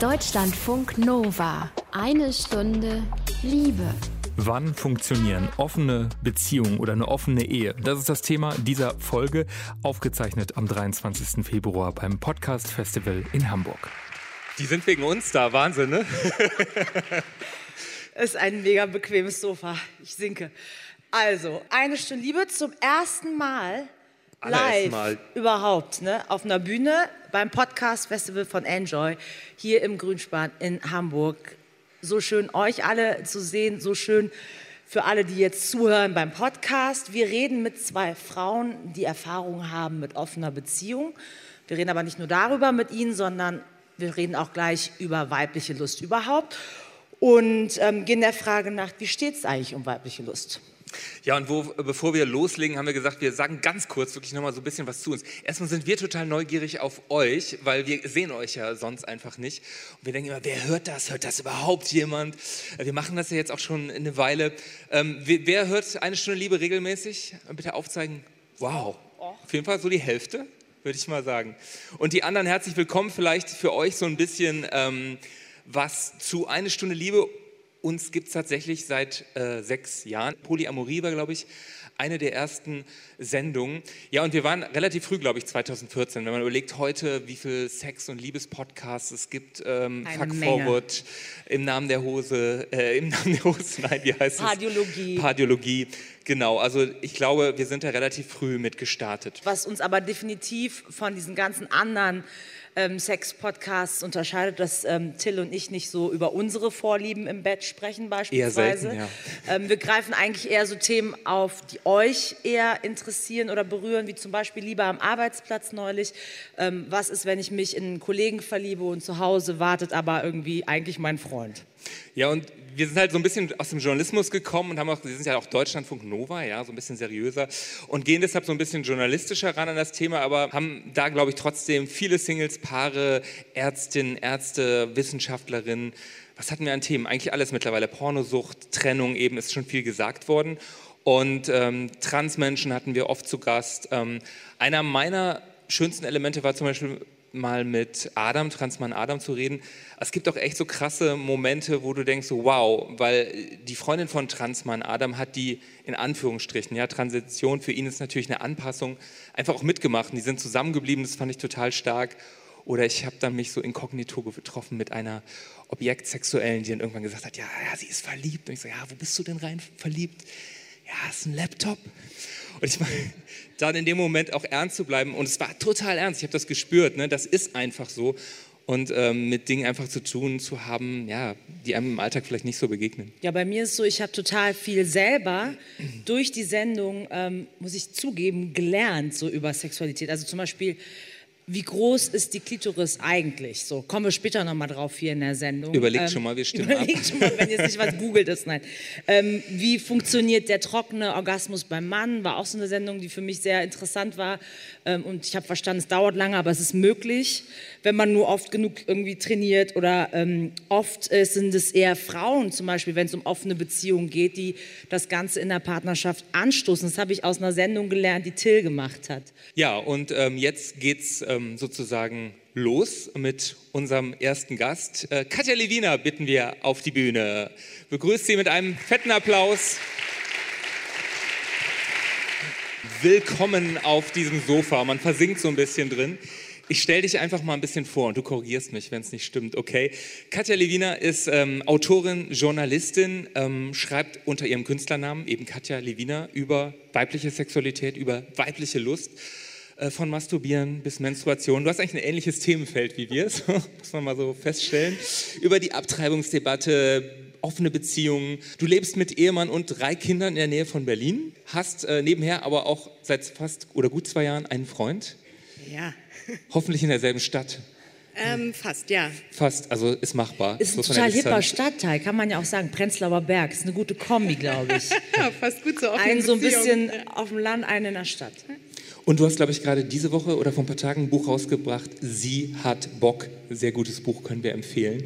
Deutschlandfunk Nova. Eine Stunde Liebe. Wann funktionieren offene Beziehungen oder eine offene Ehe? Das ist das Thema dieser Folge, aufgezeichnet am 23. Februar beim Podcast Festival in Hamburg. Die sind wegen uns da, Wahnsinn, ne? ist ein mega bequemes Sofa. Ich sinke. Also, eine Stunde Liebe zum ersten Mal live Mal. überhaupt, ne? Auf einer Bühne beim Podcast Festival von Enjoy hier im Grünspan in Hamburg. So schön euch alle zu sehen, so schön für alle, die jetzt zuhören beim Podcast. Wir reden mit zwei Frauen, die Erfahrung haben mit offener Beziehung. Wir reden aber nicht nur darüber mit ihnen, sondern wir reden auch gleich über weibliche Lust überhaupt und ähm, gehen der Frage nach, wie steht es eigentlich um weibliche Lust? Ja, und wo, bevor wir loslegen, haben wir gesagt, wir sagen ganz kurz wirklich nochmal so ein bisschen was zu uns. Erstmal sind wir total neugierig auf euch, weil wir sehen euch ja sonst einfach nicht. Und wir denken immer, wer hört das? Hört das überhaupt jemand? Wir machen das ja jetzt auch schon eine Weile. Ähm, wer hört eine Stunde Liebe regelmäßig? Bitte aufzeigen. Wow. Auf jeden Fall so die Hälfte, würde ich mal sagen. Und die anderen herzlich willkommen. Vielleicht für euch so ein bisschen ähm, was zu eine Stunde Liebe uns gibt es tatsächlich seit äh, sechs Jahren. Polyamorie war, glaube ich, eine der ersten Sendungen. Ja, und wir waren relativ früh, glaube ich, 2014. Wenn man überlegt heute, wie viel Sex- und Liebespodcasts es gibt, ähm, Fuck Menge. Forward, im Namen der Hose, äh, im Namen der Hose, nein, wie heißt Pardiologie. es? Pardiologie. Genau, also ich glaube, wir sind da relativ früh mit gestartet. Was uns aber definitiv von diesen ganzen anderen ähm, Sex-Podcasts unterscheidet, dass ähm, Till und ich nicht so über unsere Vorlieben im Bett sprechen beispielsweise. selten, ja. ähm, wir greifen eigentlich eher so Themen auf, die euch eher interessieren oder berühren, wie zum Beispiel Liebe am Arbeitsplatz neulich. Ähm, was ist, wenn ich mich in einen Kollegen verliebe und zu Hause wartet aber irgendwie eigentlich mein Freund? Ja, und wir sind halt so ein bisschen aus dem Journalismus gekommen und haben auch, wir sind ja auch Deutschlandfunk Nova, ja, so ein bisschen seriöser und gehen deshalb so ein bisschen journalistischer ran an das Thema, aber haben da, glaube ich, trotzdem viele Singles, Paare, Ärztinnen, Ärzte, Wissenschaftlerinnen. Was hatten wir an Themen? Eigentlich alles mittlerweile. Pornosucht, Trennung, eben ist schon viel gesagt worden. Und ähm, Transmenschen hatten wir oft zu Gast. Ähm, einer meiner schönsten Elemente war zum Beispiel mal mit Adam, Transmann Adam zu reden. Es gibt auch echt so krasse Momente, wo du denkst, wow, weil die Freundin von Transmann Adam hat die in Anführungsstrichen, ja, Transition für ihn ist natürlich eine Anpassung, einfach auch mitgemacht. Die sind zusammengeblieben, das fand ich total stark. Oder ich habe dann mich so inkognito getroffen mit einer Objektsexuellen, die dann irgendwann gesagt hat, ja, ja, sie ist verliebt. Und ich so, ja, wo bist du denn rein verliebt? Ja, ist ein Laptop. Und ich meine, dann in dem Moment auch ernst zu bleiben. Und es war total ernst. Ich habe das gespürt. Ne? Das ist einfach so. Und ähm, mit Dingen einfach zu tun zu haben, ja, die einem im Alltag vielleicht nicht so begegnen. Ja, bei mir ist so, ich habe total viel selber durch die Sendung, ähm, muss ich zugeben, gelernt so über Sexualität. Also zum Beispiel, wie groß ist die Klitoris eigentlich? So, kommen wir später nochmal drauf hier in der Sendung. Überlegt schon mal, wir stimmen überlegt ab. schon mal, wenn ihr nicht was googelt ist, nein. Ähm, wie funktioniert der trockene Orgasmus beim Mann? War auch so eine Sendung, die für mich sehr interessant war. Ähm, und ich habe verstanden, es dauert lange, aber es ist möglich, wenn man nur oft genug irgendwie trainiert. Oder ähm, oft äh, sind es eher Frauen zum Beispiel, wenn es um offene Beziehungen geht, die das Ganze in der Partnerschaft anstoßen. Das habe ich aus einer Sendung gelernt, die Till gemacht hat. Ja, und ähm, jetzt geht's ähm, sozusagen los mit unserem ersten Gast. Äh, Katja Lewina bitten wir auf die Bühne. Begrüßt sie mit einem fetten Applaus. Willkommen auf diesem Sofa. Man versinkt so ein bisschen drin. Ich stelle dich einfach mal ein bisschen vor und du korrigierst mich, wenn es nicht stimmt, okay? Katja Lewina ist ähm, Autorin, Journalistin, ähm, schreibt unter ihrem Künstlernamen, eben Katja Lewina, über weibliche Sexualität, über weibliche Lust von Masturbieren bis Menstruation. Du hast eigentlich ein ähnliches Themenfeld wie wir, so, muss man mal so feststellen. Über die Abtreibungsdebatte, offene Beziehungen. Du lebst mit Ehemann und drei Kindern in der Nähe von Berlin, hast äh, nebenher aber auch seit fast oder gut zwei Jahren einen Freund, Ja, hoffentlich in derselben Stadt. ähm, fast, ja. Fast, also ist machbar. Ist ein So total hipper. Stadtteil, kann man ja auch sagen. Prenzlauer Berg ist eine gute Kombi, glaube ich. ja. Fast gut so. Ein so ein Beziehung. bisschen auf dem Land, einen in der Stadt. Und du hast, glaube ich, gerade diese Woche oder vor ein paar Tagen ein Buch rausgebracht. Sie hat Bock. Sehr gutes Buch, können wir empfehlen.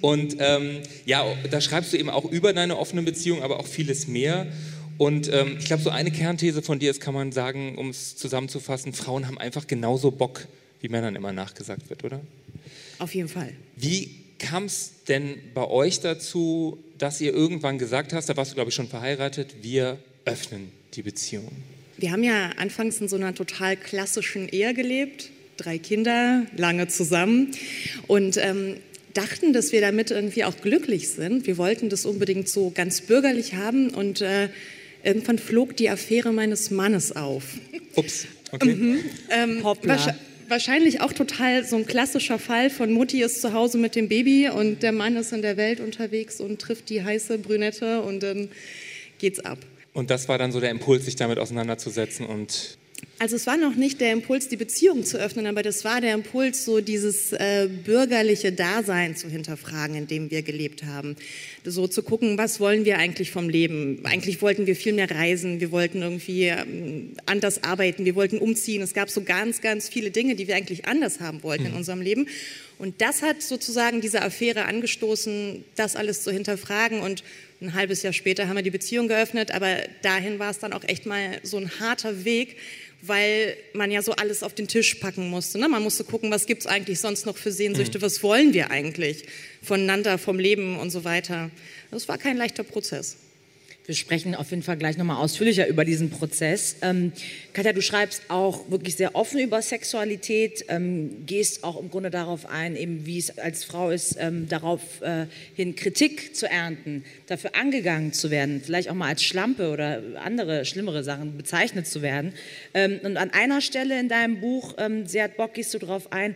Und ähm, ja, da schreibst du eben auch über deine offene Beziehung, aber auch vieles mehr. Und ähm, ich glaube, so eine Kernthese von dir ist, kann man sagen, um es zusammenzufassen, Frauen haben einfach genauso Bock, wie Männern immer nachgesagt wird, oder? Auf jeden Fall. Wie kam es denn bei euch dazu, dass ihr irgendwann gesagt hast, da warst du glaube ich schon verheiratet, wir öffnen die Beziehung? Wir haben ja anfangs in so einer total klassischen Ehe gelebt, drei Kinder, lange zusammen und ähm, dachten, dass wir damit irgendwie auch glücklich sind. Wir wollten das unbedingt so ganz bürgerlich haben und äh, irgendwann flog die Affäre meines Mannes auf. Ups, okay. Mhm. Ähm, wahrscheinlich auch total so ein klassischer Fall von Mutti ist zu Hause mit dem Baby und der Mann ist in der Welt unterwegs und trifft die heiße Brünette und dann geht's ab. Und das war dann so der Impuls, sich damit auseinanderzusetzen und also es war noch nicht der Impuls, die Beziehung zu öffnen, aber das war der Impuls, so dieses äh, bürgerliche Dasein zu hinterfragen, in dem wir gelebt haben. So zu gucken, was wollen wir eigentlich vom Leben? Eigentlich wollten wir viel mehr reisen, wir wollten irgendwie ähm, anders arbeiten, wir wollten umziehen. Es gab so ganz, ganz viele Dinge, die wir eigentlich anders haben wollten mhm. in unserem Leben. Und das hat sozusagen diese Affäre angestoßen, das alles zu hinterfragen. Und ein halbes Jahr später haben wir die Beziehung geöffnet, aber dahin war es dann auch echt mal so ein harter Weg, weil man ja so alles auf den Tisch packen musste. Ne? Man musste gucken, was gibt es eigentlich sonst noch für Sehnsüchte, mhm. was wollen wir eigentlich voneinander, vom Leben und so weiter. Das war kein leichter Prozess. Wir sprechen auf jeden Fall gleich nochmal ausführlicher über diesen Prozess. Ähm, Katja, du schreibst auch wirklich sehr offen über Sexualität, ähm, gehst auch im Grunde darauf ein, eben wie es als Frau ist, ähm, darauf äh, Kritik zu ernten, dafür angegangen zu werden, vielleicht auch mal als Schlampe oder andere schlimmere Sachen bezeichnet zu werden. Ähm, und an einer Stelle in deinem Buch, ähm, sehr Bock, gehst du darauf ein,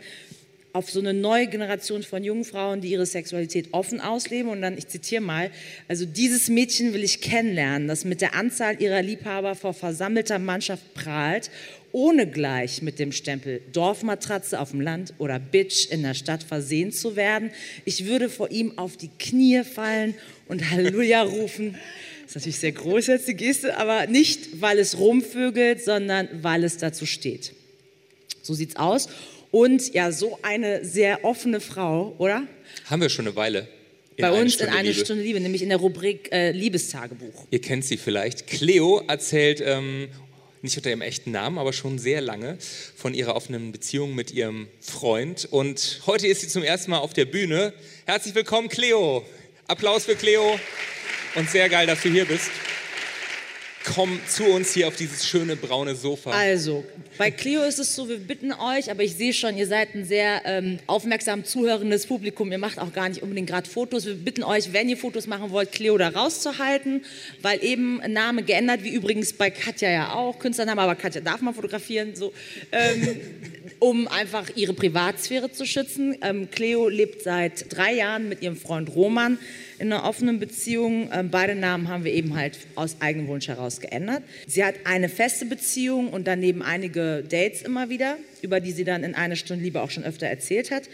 auf so eine neue Generation von jungen Frauen, die ihre Sexualität offen ausleben. Und dann, ich zitiere mal, also dieses Mädchen will ich kennenlernen, das mit der Anzahl ihrer Liebhaber vor versammelter Mannschaft prahlt, ohne gleich mit dem Stempel Dorfmatratze auf dem Land oder Bitch in der Stadt versehen zu werden. Ich würde vor ihm auf die Knie fallen und Halleluja rufen. Das ist natürlich sehr groß jetzt die Geste, aber nicht, weil es rumvögelt, sondern weil es dazu steht. So sieht's aus. Und ja, so eine sehr offene Frau, oder? Haben wir schon eine Weile. Bei uns Stunde in eine Liebe. Stunde Liebe, nämlich in der Rubrik äh, Liebestagebuch. Ihr kennt sie vielleicht. Cleo erzählt, ähm, nicht unter ihrem echten Namen, aber schon sehr lange, von ihrer offenen Beziehung mit ihrem Freund. Und heute ist sie zum ersten Mal auf der Bühne. Herzlich willkommen, Cleo. Applaus für Cleo. Und sehr geil, dass du hier bist komm zu uns hier auf dieses schöne braune Sofa. Also, bei Cleo ist es so, wir bitten euch, aber ich sehe schon, ihr seid ein sehr ähm, aufmerksam zuhörendes Publikum. Ihr macht auch gar nicht unbedingt gerade Fotos. Wir bitten euch, wenn ihr Fotos machen wollt, Cleo da rauszuhalten, weil eben Name geändert, wie übrigens bei Katja ja auch, Künstlername, aber Katja darf man fotografieren, so, ähm, um einfach ihre Privatsphäre zu schützen. Ähm, Cleo lebt seit drei Jahren mit ihrem Freund Roman in einer offenen Beziehung. Ähm, beide Namen haben wir eben halt aus eigenem Wunsch heraus geändert. Sie hat eine feste Beziehung und daneben einige Dates immer wieder, über die sie dann in einer Stunde Liebe auch schon öfter erzählt hat.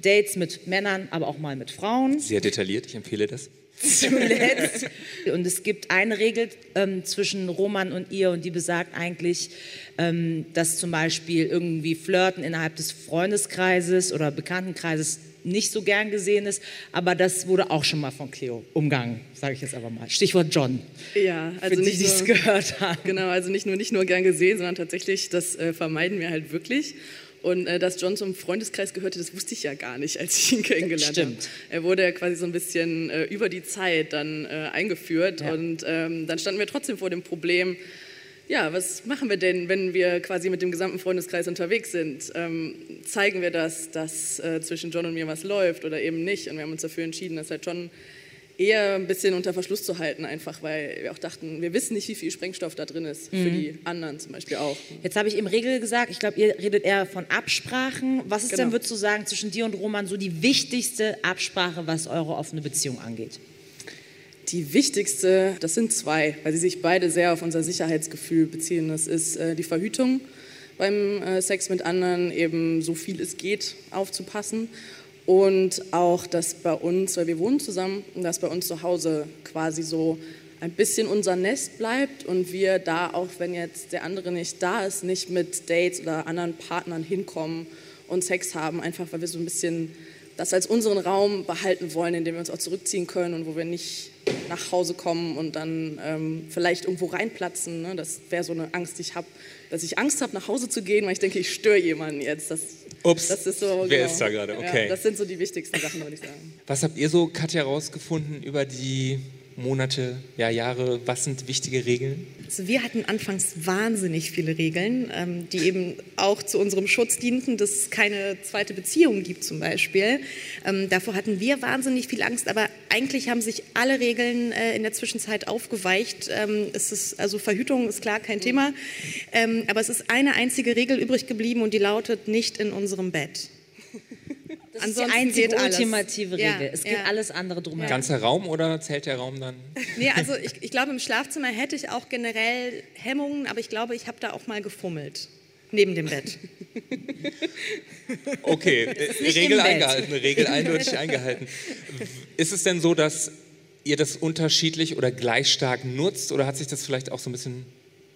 Dates mit Männern, aber auch mal mit Frauen. Sehr detailliert, ich empfehle das. Zuletzt. Und es gibt eine Regel ähm, zwischen Roman und ihr und die besagt eigentlich, ähm, dass zum Beispiel irgendwie Flirten innerhalb des Freundeskreises oder Bekanntenkreises nicht so gern gesehen ist, aber das wurde auch schon mal von Cleo umgangen, sage ich jetzt aber mal. Stichwort John. Ja, also die, die es gehört haben. Genau, also nicht nur nicht nur gern gesehen, sondern tatsächlich, das äh, vermeiden wir halt wirklich. Und äh, dass John zum Freundeskreis gehörte, das wusste ich ja gar nicht, als ich ihn kennengelernt habe. Er wurde ja quasi so ein bisschen äh, über die Zeit dann äh, eingeführt ja. und ähm, dann standen wir trotzdem vor dem Problem, ja, was machen wir denn, wenn wir quasi mit dem gesamten Freundeskreis unterwegs sind? Ähm, zeigen wir das, dass äh, zwischen John und mir was läuft oder eben nicht? Und wir haben uns dafür entschieden, das halt schon eher ein bisschen unter Verschluss zu halten, einfach weil wir auch dachten, wir wissen nicht, wie viel Sprengstoff da drin ist, mhm. für die anderen zum Beispiel auch. Jetzt habe ich eben Regel gesagt, ich glaube, ihr redet eher von Absprachen. Was ist genau. denn, würdest du sagen, zwischen dir und Roman so die wichtigste Absprache, was eure offene Beziehung angeht? Die wichtigste, das sind zwei, weil sie sich beide sehr auf unser Sicherheitsgefühl beziehen. Das ist äh, die Verhütung beim äh, Sex mit anderen, eben so viel es geht aufzupassen. Und auch, dass bei uns, weil wir wohnen zusammen, dass bei uns zu Hause quasi so ein bisschen unser Nest bleibt und wir da, auch wenn jetzt der andere nicht da ist, nicht mit Dates oder anderen Partnern hinkommen und Sex haben, einfach weil wir so ein bisschen das als unseren Raum behalten wollen, in dem wir uns auch zurückziehen können und wo wir nicht nach Hause kommen und dann ähm, vielleicht irgendwo reinplatzen. Ne? Das wäre so eine Angst, die ich habe, dass ich Angst habe, nach Hause zu gehen, weil ich denke, ich störe jemanden jetzt. Das, Ups, das ist so, wer genau. ist da gerade? Okay. Ja, das sind so die wichtigsten Sachen, würde ich sagen. Was habt ihr so, Katja, herausgefunden über die Monate, ja, Jahre? Was sind wichtige Regeln? Also wir hatten anfangs wahnsinnig viele Regeln, ähm, die eben auch zu unserem Schutz dienten, dass es keine zweite Beziehung gibt zum Beispiel. Ähm, davor hatten wir wahnsinnig viel Angst, aber eigentlich haben sich alle Regeln äh, in der Zwischenzeit aufgeweicht. Ähm, es ist, also Verhütung ist klar kein Thema, ähm, aber es ist eine einzige Regel übrig geblieben und die lautet nicht in unserem Bett. Das Ansonsten ist die einzige geht alles. ultimative Ja, Regel. es geht ja. alles andere drumherum. Ganzer Raum oder zählt der Raum dann? Nee, also ich, ich glaube, im Schlafzimmer hätte ich auch generell Hemmungen, aber ich glaube, ich habe da auch mal gefummelt. Neben dem Bett. Okay, Regel Bett. eingehalten, Regel eindeutig eingehalten. Ist es denn so, dass ihr das unterschiedlich oder gleich stark nutzt oder hat sich das vielleicht auch so ein bisschen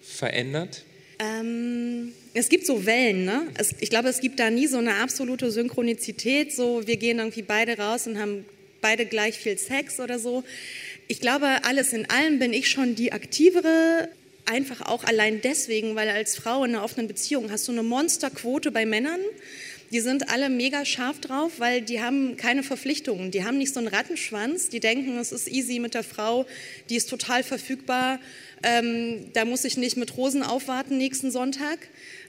verändert? Ähm, es gibt so Wellen, ne? Es, ich glaube, es gibt da nie so eine absolute Synchronizität, so wir gehen irgendwie beide raus und haben beide gleich viel Sex oder so. Ich glaube, alles in allem bin ich schon die aktivere, einfach auch allein deswegen, weil als Frau in einer offenen Beziehung hast du eine Monsterquote bei Männern. Die sind alle mega scharf drauf, weil die haben keine Verpflichtungen. Die haben nicht so einen Rattenschwanz. Die denken, es ist easy mit der Frau, die ist total verfügbar. Ähm, da muss ich nicht mit Rosen aufwarten nächsten Sonntag.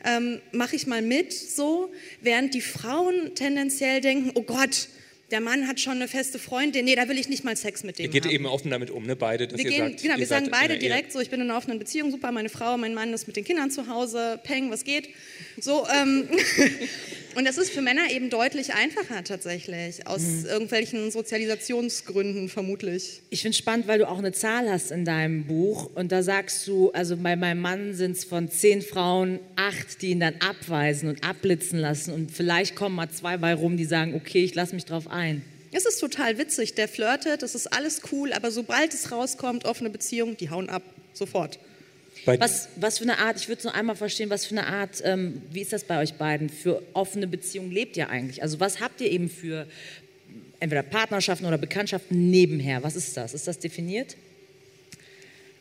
Ähm, Mache ich mal mit so. Während die Frauen tendenziell denken, oh Gott, der Mann hat schon eine feste Freundin. Nee, da will ich nicht mal Sex mit dem Ihr geht haben. eben offen damit um, ne? Beide, dass Wir, ihr gehen, sagt, genau, wir sagen beide direkt so, ich bin in einer offenen Beziehung, super, meine Frau, mein Mann ist mit den Kindern zu Hause, peng, was geht. So, ähm, und das ist für Männer eben deutlich einfacher tatsächlich, aus Mhm. irgendwelchen Sozialisationsgründen vermutlich. Ich finde spannend, weil du auch eine Zahl hast in deinem Buch und da sagst du, also bei meinem Mann sind es von zehn Frauen acht, die ihn dann abweisen und abblitzen lassen und vielleicht kommen mal zwei bei rum, die sagen, okay, ich lasse mich drauf ein. Es ist total witzig, der flirtet, das ist alles cool, aber sobald es rauskommt, offene Beziehung, die hauen ab, sofort. Was, was für eine Art, ich würde es nur einmal verstehen, was für eine Art, ähm, wie ist das bei euch beiden, für offene Beziehungen lebt ihr eigentlich? Also was habt ihr eben für entweder Partnerschaften oder Bekanntschaften nebenher? Was ist das? Ist das definiert?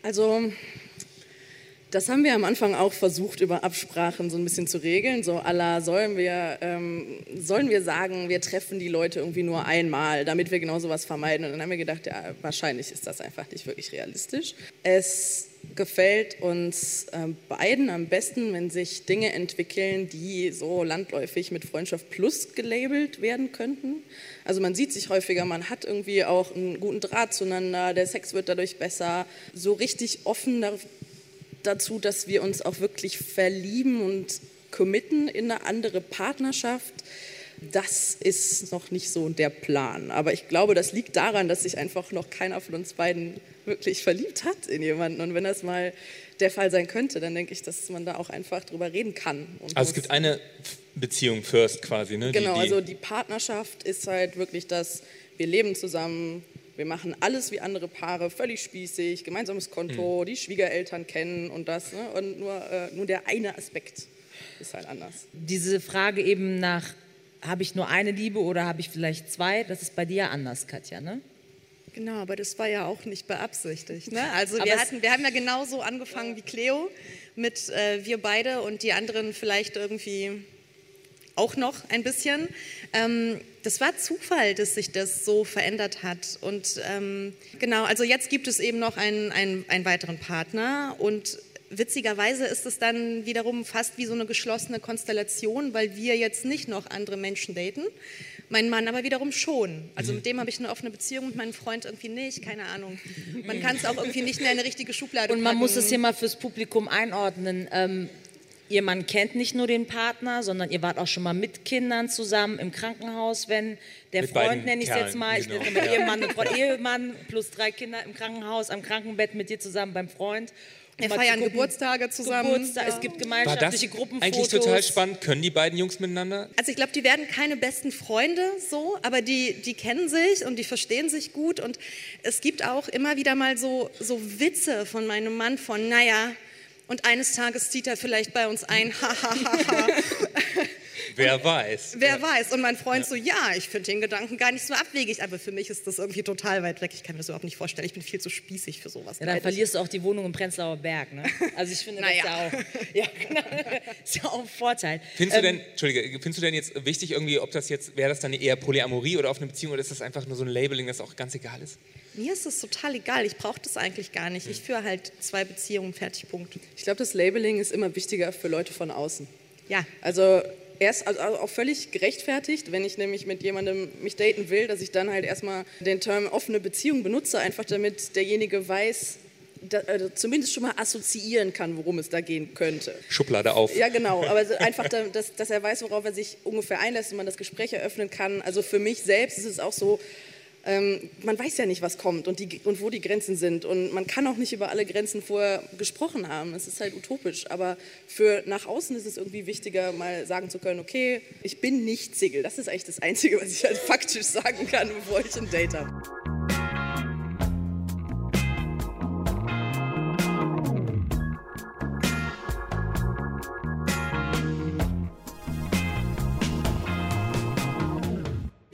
Also, das haben wir am Anfang auch versucht, über Absprachen so ein bisschen zu regeln. So, Allah, sollen wir, ähm, sollen wir sagen, wir treffen die Leute irgendwie nur einmal, damit wir genau sowas vermeiden? Und dann haben wir gedacht, ja, wahrscheinlich ist das einfach nicht wirklich realistisch. Es gefällt uns ähm, beiden am besten, wenn sich Dinge entwickeln, die so landläufig mit Freundschaft Plus gelabelt werden könnten. Also man sieht sich häufiger, man hat irgendwie auch einen guten Draht zueinander, der Sex wird dadurch besser. So richtig offen dazu, dass wir uns auch wirklich verlieben und committen in eine andere Partnerschaft. Das ist noch nicht so der Plan. Aber ich glaube, das liegt daran, dass sich einfach noch keiner von uns beiden wirklich verliebt hat in jemanden. Und wenn das mal der Fall sein könnte, dann denke ich, dass man da auch einfach drüber reden kann. Also es gibt eine Beziehung first quasi, ne? Die- Genau, die, also die Partnerschaft ist halt wirklich das, wir leben zusammen, wir machen alles wie andere Paare, völlig spießig, gemeinsames Konto, die Schwiegereltern kennen und das. Ne? Und nur, äh, nur der eine Aspekt ist halt anders. Diese Frage eben nach, habe ich nur eine Liebe oder habe ich vielleicht zwei? Das ist bei dir ja anders, Katja, ne? Genau, aber das war ja auch nicht beabsichtigt. Ne? Also wir, hatten, wir haben ja genauso angefangen wie Cleo mit äh, wir beide und die anderen vielleicht irgendwie auch noch ein bisschen. Ähm, das war Zufall, dass sich das so verändert hat. Und ähm, genau, also jetzt gibt es eben noch einen, einen, einen weiteren Partner und witzigerweise ist es dann wiederum fast wie so eine geschlossene Konstellation, weil wir jetzt nicht noch andere Menschen daten. Mein Mann aber wiederum schon. Also mit dem habe ich eine offene Beziehung, mit meinem Freund irgendwie nicht, keine Ahnung. Man kann es auch irgendwie nicht mehr in eine richtige Schublade Und man packen. muss es hier mal fürs Publikum einordnen. Ähm, ihr Mann kennt nicht nur den Partner, sondern ihr wart auch schon mal mit Kindern zusammen im Krankenhaus, wenn der Mit Freund, nenne ich es jetzt mal, ich genau. nenne immer Ehemann und Freund, Ehemann plus drei Kinder im Krankenhaus, am Krankenbett mit dir zusammen beim Freund. Wir feiern gucken, Geburtstage zusammen. Geburtstag, Ja. es gibt war das gemeinschaftliche Gruppenfotos. eigentlich total spannend? Können die beiden Jungs miteinander? Also ich glaube, die werden keine besten Freunde so, aber die, die kennen sich und die verstehen sich gut. Und es gibt auch immer wieder mal so, so Witze von meinem Mann von, naja, und eines Tages zieht er vielleicht bei uns ein. Wer weiß. Wer weiß. Und mein Freund so, ja, ich finde den Gedanken gar nicht so abwegig, aber für mich ist das irgendwie total weit weg. Ich kann mir das überhaupt nicht vorstellen. Ich bin viel zu spießig für sowas. Ja, dann verlierst du auch die Wohnung im Prenzlauer Berg. Ne? Also ich finde, das ist ja Naja. auch, ja, genau, ist ja auch ein Vorteil. Findest du Ähm, denn, Entschuldige, findest du denn jetzt wichtig irgendwie, ob das jetzt, wäre das dann eher Polyamorie oder offene Beziehung oder ist das einfach nur so ein Labeling, das auch ganz egal ist? Mir ist das total egal. Ich brauche das eigentlich gar nicht. Ich führe halt zwei Beziehungen, fertig, Punkt. Ich glaube, das Labeling ist immer wichtiger für Leute von außen. Ja. Also erst also auch völlig gerechtfertigt, wenn ich nämlich mit jemandem mich daten will, dass ich dann halt erstmal den Term offene Beziehung benutze, einfach damit derjenige weiß, da, also zumindest schon mal assoziieren kann, worum es da gehen könnte. Schublade auf. Ja, genau. Aber einfach, da, dass, dass er weiß, worauf er sich ungefähr einlässt und man das Gespräch eröffnen kann. Also für mich selbst ist es auch so, ähm, man weiß ja nicht, was kommt und, die, und wo die Grenzen sind. Und man kann auch nicht über alle Grenzen vorher gesprochen haben. Das ist halt utopisch. Aber für nach außen ist es irgendwie wichtiger, mal sagen zu können, okay, ich bin nicht Single. Das ist eigentlich das Einzige, was ich halt faktisch sagen kann, bevor ich ein Date habe.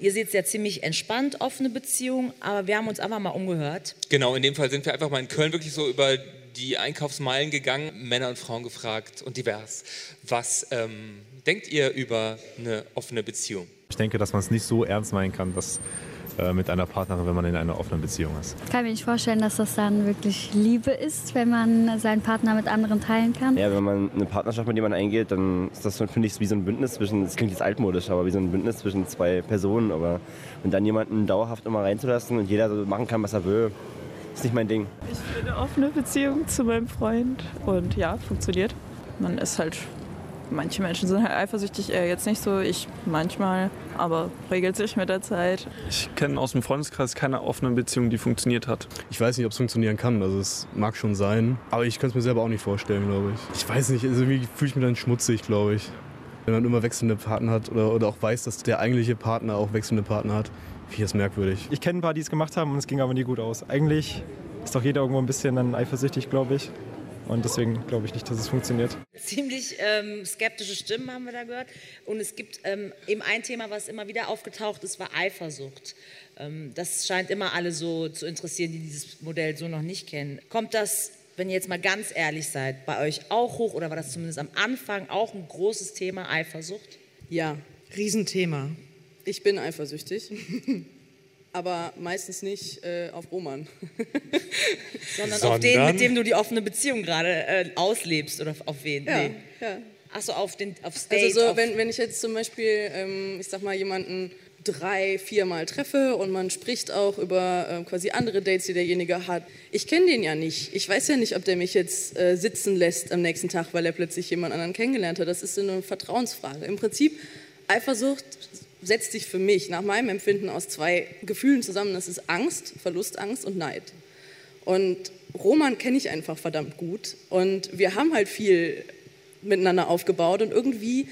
Ihr seht es ja ziemlich entspannt, offene Beziehung, aber wir haben uns einfach mal umgehört. Genau, in dem Fall sind wir einfach mal in Köln wirklich so über die Einkaufsmeilen gegangen, Männer und Frauen gefragt und divers. Was ähm, denkt ihr über eine offene Beziehung? Ich denke, dass man es nicht so ernst meinen kann, dass äh, mit einer Partnerin, wenn man in einer offenen Beziehung ist. Ich kann mir nicht vorstellen, dass das dann wirklich Liebe ist, wenn man seinen Partner mit anderen teilen kann. Ja, wenn man eine Partnerschaft mit jemandem eingeht, dann ist das, finde ich, wie so ein Bündnis zwischen, das klingt jetzt altmodisch, aber wie so ein Bündnis zwischen zwei Personen. Aber und dann jemanden dauerhaft immer reinzulassen und jeder so machen kann, was er will, ist nicht mein Ding. Ich will eine offene Beziehung zu meinem Freund und ja, funktioniert. Man ist halt, manche Menschen sind halt eifersüchtig, er jetzt nicht so, ich manchmal, aber regelt sich mit der Zeit. Ich kenne aus dem Freundeskreis keine offene Beziehung, die funktioniert hat. Ich weiß nicht, ob es funktionieren kann. Also es mag schon sein. Aber ich könnte es mir selber auch nicht vorstellen, glaube ich. Ich weiß nicht, also irgendwie fühle ich mich dann schmutzig, glaube ich. Wenn man immer wechselnde Partner hat oder, oder auch weiß, dass der eigentliche Partner auch wechselnde Partner hat, finde ich das merkwürdig. Ich kenne ein paar, die es gemacht haben und es ging aber nie gut aus. Eigentlich ist doch jeder irgendwo ein bisschen dann eifersüchtig, glaube ich. Und deswegen glaube ich nicht, dass es funktioniert. Ziemlich ähm, skeptische Stimmen haben wir da gehört. Und es gibt ähm, eben ein Thema, was immer wieder aufgetaucht ist, war Eifersucht. Ähm, das scheint immer alle so zu interessieren, die dieses Modell so noch nicht kennen. Kommt das, wenn ihr jetzt mal ganz ehrlich seid, bei euch auch hoch oder war das zumindest am Anfang auch ein großes Thema, Eifersucht? Ja. Riesenthema. Ich bin eifersüchtig. Aber meistens nicht äh, auf Roman. Sondern, auf den, mit dem du die offene Beziehung gerade äh, auslebst oder auf wen? Ja, Nee. ja. Achso, auf den, aufs Date. Also so, auf, wenn, wenn ich jetzt zum Beispiel, ähm, ich sag mal, jemanden drei, viermal treffe und man spricht auch über ähm, quasi andere Dates, die derjenige hat. Ich kenne den ja nicht. Ich weiß ja nicht, ob der mich jetzt äh, sitzen lässt am nächsten Tag, weil er plötzlich jemand anderen kennengelernt hat. Das ist so eine Vertrauensfrage. Im Prinzip, Eifersucht setzt sich für mich nach meinem Empfinden aus zwei Gefühlen zusammen. Das ist Angst, Verlustangst und Neid. Und Roman kenne ich einfach verdammt gut. Und wir haben halt viel miteinander aufgebaut und irgendwie,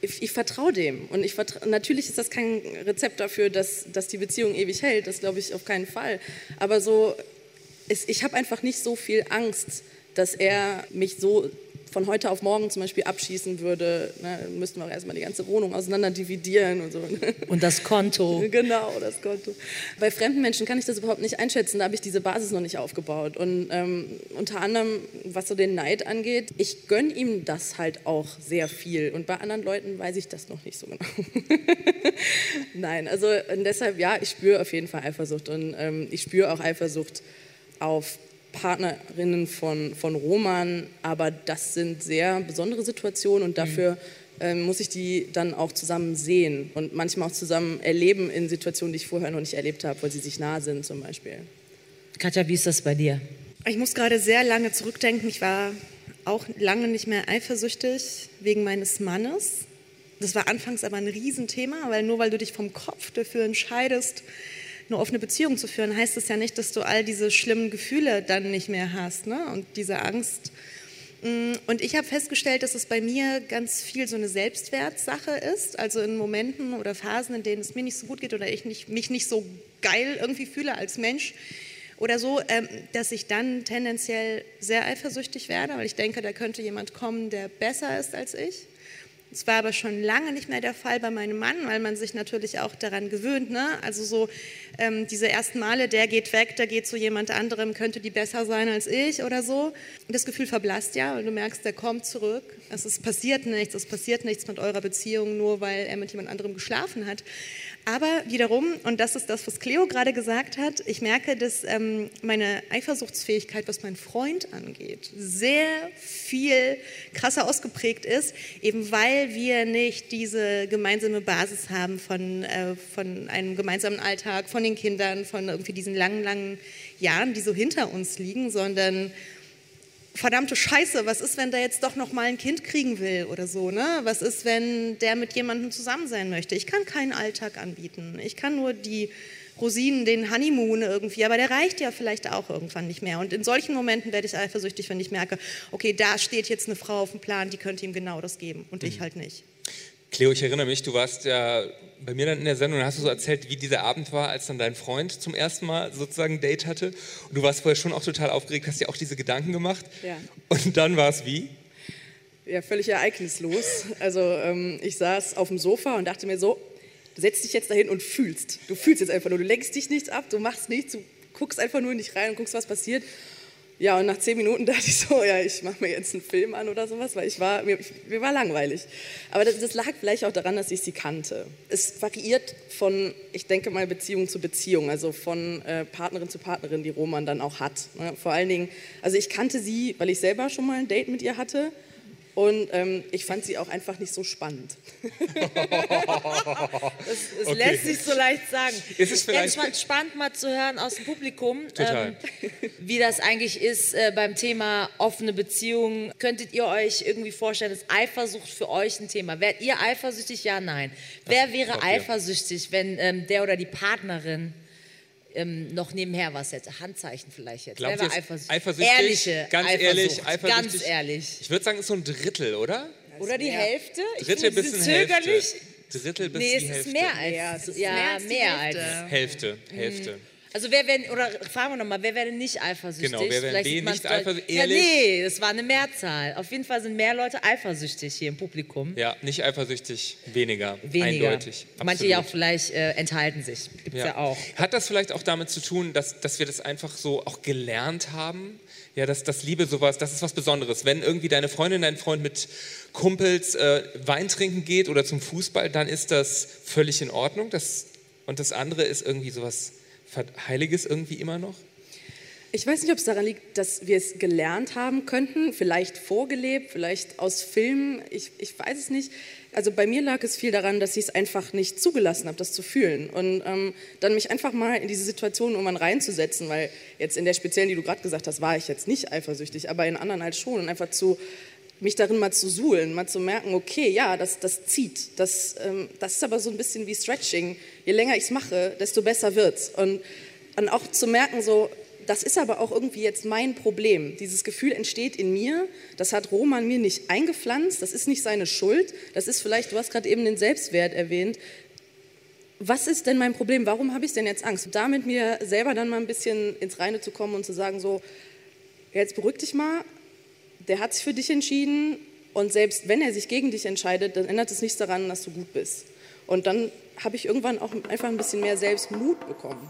ich, ich vertraue dem. Und ich vertra natürlich ist das kein Rezept dafür, dass, dass die Beziehung ewig hält, das glaube ich auf keinen Fall. Aber so, es, ich habe einfach nicht so viel Angst, dass er mich so von heute auf morgen zum Beispiel abschießen würde. Ne, müssten wir auch erstmal die ganze Wohnung auseinander dividieren und so. ne? und das Konto. Genau, das Konto. Bei fremden Menschen kann ich das überhaupt nicht einschätzen, da habe ich diese Basis noch nicht aufgebaut. Und ähm, unter anderem, was so den Neid angeht, ich gönne ihm das halt auch sehr viel. Und bei anderen Leuten weiß ich das noch nicht so genau. Nein, also und deshalb, ja, ich spüre auf jeden Fall Eifersucht. Und ähm, ich spüre auch Eifersucht auf Partnerinnen von, von Roman, aber das sind sehr besondere Situationen und dafür ähm, muss ich die dann auch zusammen sehen und manchmal auch zusammen erleben in Situationen, die ich vorher noch nicht erlebt habe, weil sie sich nah sind zum Beispiel. Katja, wie ist das bei dir? Ich muss gerade sehr lange zurückdenken. Ich war auch lange nicht mehr eifersüchtig wegen meines Mannes. Das war anfangs aber ein Riesenthema, weil nur weil du dich vom Kopf dafür entscheidest, eine offene Beziehung zu führen, heißt es ja nicht, dass du all diese schlimmen Gefühle dann nicht mehr hast ne? und diese Angst. Und ich habe festgestellt, dass es bei mir ganz viel so eine Selbstwertsache ist. Also in Momenten oder Phasen, in denen es mir nicht so gut geht oder ich nicht, mich nicht so geil irgendwie fühle als Mensch oder so, ähm, dass ich dann tendenziell sehr eifersüchtig werde, weil ich denke, da könnte jemand kommen, der besser ist als ich. Es war aber schon lange nicht mehr der Fall bei meinem Mann, weil man sich natürlich auch daran gewöhnt. Ne? Also so ähm, diese ersten Male, der geht weg, der geht zu jemand anderem, könnte die besser sein als ich oder so. Und das Gefühl verblasst ja und du merkst, der kommt zurück. Es ist passiert nichts, es passiert nichts mit eurer Beziehung, nur weil er mit jemand anderem geschlafen hat. Aber wiederum, und das ist das, was Cleo gerade gesagt hat, ich merke, dass ähm, meine Eifersuchtsfähigkeit, was meinen Freund angeht, sehr viel krasser ausgeprägt ist, eben weil wir nicht diese gemeinsame Basis haben von, äh, von einem gemeinsamen Alltag, von den Kindern, von irgendwie diesen langen, langen Jahren, die so hinter uns liegen, sondern verdammte Scheiße, was ist, wenn der jetzt doch noch mal ein Kind kriegen will oder so, ne? Was ist, wenn der mit jemandem zusammen sein möchte? Ich kann keinen Alltag anbieten. Ich kann nur die Rosinen, den Honeymoon irgendwie, aber der reicht ja vielleicht auch irgendwann nicht mehr. Und in solchen Momenten werde ich eifersüchtig, wenn ich merke, okay, da steht jetzt eine Frau auf dem Plan, die könnte ihm genau das geben und mhm. ich halt nicht. Cleo, ich erinnere mich, du warst ja bei mir dann in der Sendung und hast du so erzählt, wie dieser Abend war, als dann dein Freund zum ersten Mal sozusagen ein Date hatte. Und du warst vorher schon auch total aufgeregt, hast dir auch diese Gedanken gemacht. Ja. Und dann war es wie? Ja, völlig ereignislos. Also ähm, ich saß auf dem Sofa und dachte mir so, du setzt dich jetzt dahin und fühlst. Du fühlst jetzt einfach nur, du lenkst dich nichts ab, du machst nichts, du guckst einfach nur nicht rein und guckst, was passiert. Ja, und nach zehn Minuten dachte ich so, ja, ich mache mir jetzt einen Film an oder sowas, weil ich war, mir, mir war langweilig. Aber das, das, lag vielleicht auch daran, dass ich sie kannte. Es variiert von, ich denke mal, Beziehung zu Beziehung, also von äh, Partnerin zu Partnerin, die Roman dann auch hat. Ne? Vor allen Dingen, also ich kannte sie, weil ich selber schon mal ein Date mit ihr hatte und ähm, ich fand sie auch einfach nicht so spannend. Es okay. lässt sich so leicht sagen. Ist es vielleicht mal spannend mal zu hören aus dem Publikum, ähm, wie das eigentlich ist äh, beim Thema offene Beziehungen. Könntet ihr euch irgendwie vorstellen, dass Eifersucht für euch ein Thema? Wärt ihr eifersüchtig? Ja, nein. Wer wäre eifersüchtig, wenn ähm, der oder die Partnerin ähm, noch nebenher was hätte. Handzeichen vielleicht jetzt. Glaubt Wer war eifersüchtig? eifersüchtig? Ehrliche ganz Eifersucht. ehrlich, eifersüchtig. Ganz ehrlich. Ich würde sagen, es ist so ein Drittel, oder? Oder die Hälfte? Drittel ich bis eine zögerlich. Hälfte. Drittel bis nee, die es Hälfte. ist mehr als, Ja, es ist ja, mehr als mehr Hälfte. als. Hälfte, Hälfte. Also wer wäre, oder fragen wir nochmal, wer wäre nicht eifersüchtig? Genau, wer wäre B nicht eifersüchtig? Ja, Ehrlich? nee, das war eine Mehrzahl. Auf jeden Fall sind mehr Leute eifersüchtig hier im Publikum. Ja, nicht eifersüchtig, weniger. Weniger. Eindeutig. Manche absolut. ja auch vielleicht äh, enthalten sich. Gibt es ja. auch. Hat das vielleicht auch damit zu tun, dass, dass wir das einfach so auch gelernt haben? Ja, dass, dass Liebe sowas, das ist was Besonderes. Wenn irgendwie deine Freundin, dein Freund mit Kumpels äh, Wein trinken geht oder zum Fußball, dann ist das völlig in Ordnung. Das, und das andere ist irgendwie sowas Heiliges irgendwie immer noch? Ich weiß nicht, ob es daran liegt, dass wir es gelernt haben könnten, vielleicht vorgelebt, vielleicht aus Filmen, ich, ich weiß es nicht. Also bei mir lag es viel daran, dass ich es einfach nicht zugelassen habe, das zu fühlen. Und ähm, dann mich einfach mal in diese Situation irgendwann reinzusetzen, weil jetzt in der speziellen, die du gerade gesagt hast, war ich jetzt nicht eifersüchtig, aber in anderen halt schon. Und einfach zu, mich darin mal zu suhlen, mal zu merken, okay, ja, das, das zieht. Das, ähm, das ist aber so ein bisschen wie Stretching. Je länger ich es mache, desto besser wird's. Und dann auch zu merken, so, das ist aber auch irgendwie jetzt mein Problem. Dieses Gefühl entsteht in mir, das hat Roman mir nicht eingepflanzt, das ist nicht seine Schuld, das ist vielleicht, du hast gerade eben den Selbstwert erwähnt. Was ist denn mein Problem? Warum habe ich denn jetzt Angst? Damit mir selber dann mal ein bisschen ins Reine zu kommen und zu sagen, so, jetzt beruhig dich mal, der hat sich für dich entschieden und selbst wenn er sich gegen dich entscheidet, dann ändert es nichts daran, dass du gut bist. Und dann habe ich irgendwann auch einfach ein bisschen mehr Selbstmut bekommen.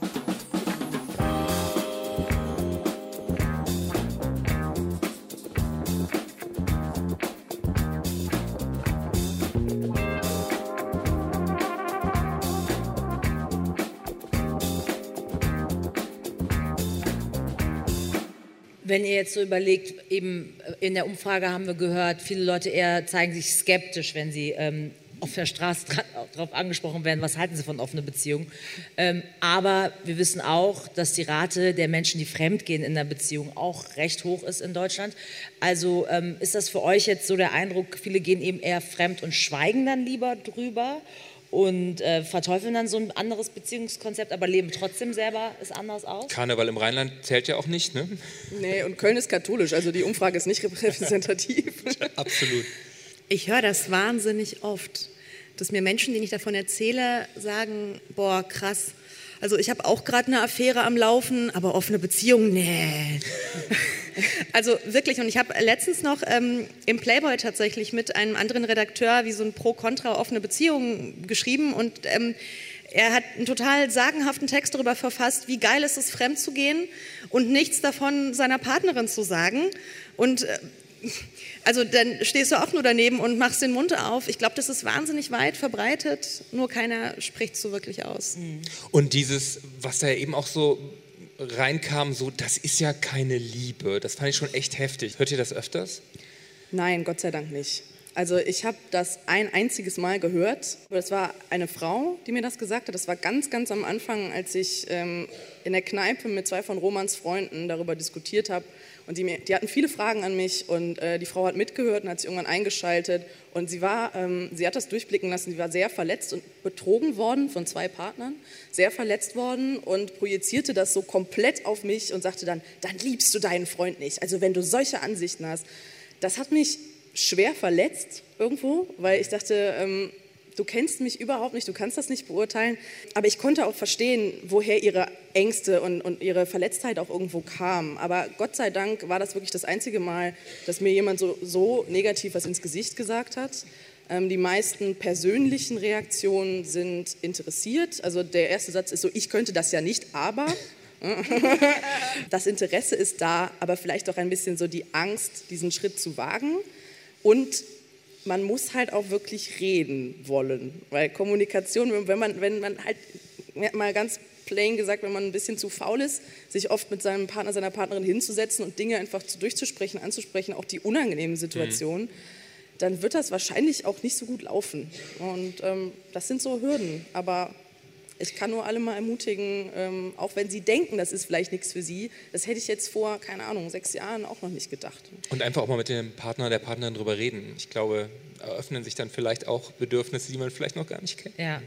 Wenn ihr jetzt so überlegt, eben äh, in der Umfrage haben wir gehört, viele Leute eher zeigen sich skeptisch, wenn sie ähm, auf der Straße darauf angesprochen werden, was halten sie von offener Beziehung. Ähm, aber wir wissen auch, dass die Rate der Menschen, die fremdgehen in der Beziehung, auch recht hoch ist in Deutschland. Also ähm, ist das für euch jetzt so der Eindruck, viele gehen eben eher fremd und schweigen dann lieber drüber? Und äh, verteufeln dann so ein anderes Beziehungskonzept, aber leben trotzdem selber es anders aus? Karneval im Rheinland zählt ja auch nicht, ne? Nee, und Köln ist katholisch, also die Umfrage ist nicht repräsentativ. Absolut. Ich höre das wahnsinnig oft, dass mir Menschen, denen ich davon erzähle, sagen, boah, krass. Also ich habe auch gerade eine Affäre am Laufen, aber offene Beziehung, nee. Also wirklich, und ich habe letztens noch ähm, im Playboy tatsächlich mit einem anderen Redakteur wie so ein Pro-Kontra offene Beziehung geschrieben und ähm, er hat einen total sagenhaften Text darüber verfasst, wie geil ist es, fremd zu gehen und nichts davon seiner Partnerin zu sagen. Und äh, also dann stehst du auch nur daneben und machst den Mund auf. Ich glaube, das ist wahnsinnig weit verbreitet, nur keiner spricht so wirklich aus. Und dieses, was da eben auch so reinkam, so, das ist ja keine Liebe. Das fand ich schon echt heftig. Hört ihr das öfters? Nein, Gott sei Dank nicht. Also ich habe das ein einziges Mal gehört. Das war eine Frau, die mir das gesagt hat. Das war ganz, ganz am Anfang, als ich ähm, in der Kneipe mit zwei von Romans Freunden darüber diskutiert habe. Und die, mir, die hatten viele Fragen an mich und äh, die Frau hat mitgehört und hat sich irgendwann eingeschaltet. Und sie war, ähm, sie hat das durchblicken lassen, sie war sehr verletzt und betrogen worden von zwei Partnern, sehr verletzt worden und projizierte das so komplett auf mich und sagte dann, dann liebst du deinen Freund nicht. Also wenn du solche Ansichten hast. Das hat mich schwer verletzt irgendwo, weil ich dachte, ähm, du kennst mich überhaupt nicht, du kannst das nicht beurteilen. Aber ich konnte auch verstehen, woher ihre Ängste und, und ihre Verletztheit auch irgendwo kamen. Aber Gott sei Dank war das wirklich das einzige Mal, dass mir jemand so, so negativ was ins Gesicht gesagt hat. Ähm, die meisten persönlichen Reaktionen sind interessiert. Also der erste Satz ist so, ich könnte das ja nicht, aber... das Interesse ist da, aber vielleicht auch ein bisschen so die Angst, diesen Schritt zu wagen. Und man muss halt auch wirklich reden wollen, weil Kommunikation, wenn man, wenn man halt, mal ganz plain gesagt, wenn man ein bisschen zu faul ist, sich oft mit seinem Partner, seiner Partnerin hinzusetzen und Dinge einfach durchzusprechen, anzusprechen, auch die unangenehmen Situationen, mhm. dann wird das wahrscheinlich auch nicht so gut laufen. Und ähm, das sind so Hürden, aber ich kann nur alle mal ermutigen, ähm, auch wenn sie denken, das ist vielleicht nichts für sie, das hätte ich jetzt vor, keine Ahnung, sechs Jahren auch noch nicht gedacht. Und einfach auch mal mit dem Partner, der Partnerin drüber reden. Ich glaube, eröffnen sich dann vielleicht auch Bedürfnisse, die man vielleicht noch gar nicht kennt. Ja.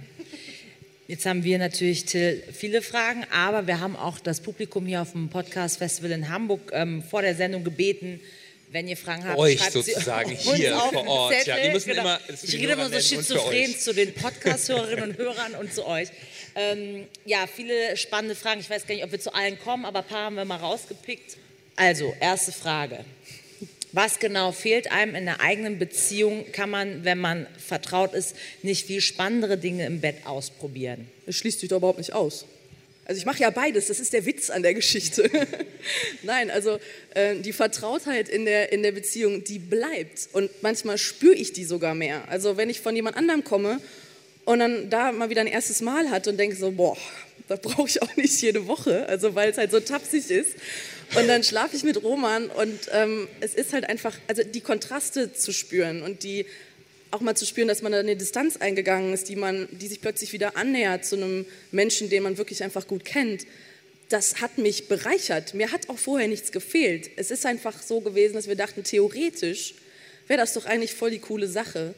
Jetzt haben wir natürlich, Till, viele Fragen, aber wir haben auch das Publikum hier auf dem Podcast Festival in Hamburg ähm, vor der Sendung gebeten, wenn ihr Fragen habt, euch sozusagen hier vor Ort. Zettel. Ja, wir müssen genau. immer, ich rede immer so schizophren zu den Podcast-Hörerinnen und Hörern und zu euch. Ähm, ja, viele spannende Fragen. Ich weiß gar nicht, ob wir zu allen kommen, aber ein paar haben wir mal rausgepickt. Also, erste Frage. Was genau fehlt einem in der eigenen Beziehung? Kann man, wenn man vertraut ist, nicht viel spannendere Dinge im Bett ausprobieren? Es schließt sich doch überhaupt nicht aus. Also ich mache ja beides, das ist der Witz an der Geschichte. Nein, also äh, die Vertrautheit in der, in der Beziehung, die bleibt. Und manchmal spüre ich die sogar mehr. Also wenn ich von jemand anderem komme und dann da mal wieder ein erstes Mal hat und denke so, boah, das brauche ich auch nicht jede Woche, also weil es halt so tapsig ist. Und dann schlafe ich mit Roman und ähm, es ist halt einfach, also die Kontraste zu spüren und die auch mal zu spüren, dass man da eine Distanz eingegangen ist, die man, die sich plötzlich wieder annähert zu einem Menschen, den man wirklich einfach gut kennt. Das hat mich bereichert. Mir hat auch vorher nichts gefehlt. Es ist einfach so gewesen, dass wir dachten, theoretisch wäre das doch eigentlich voll die coole Sache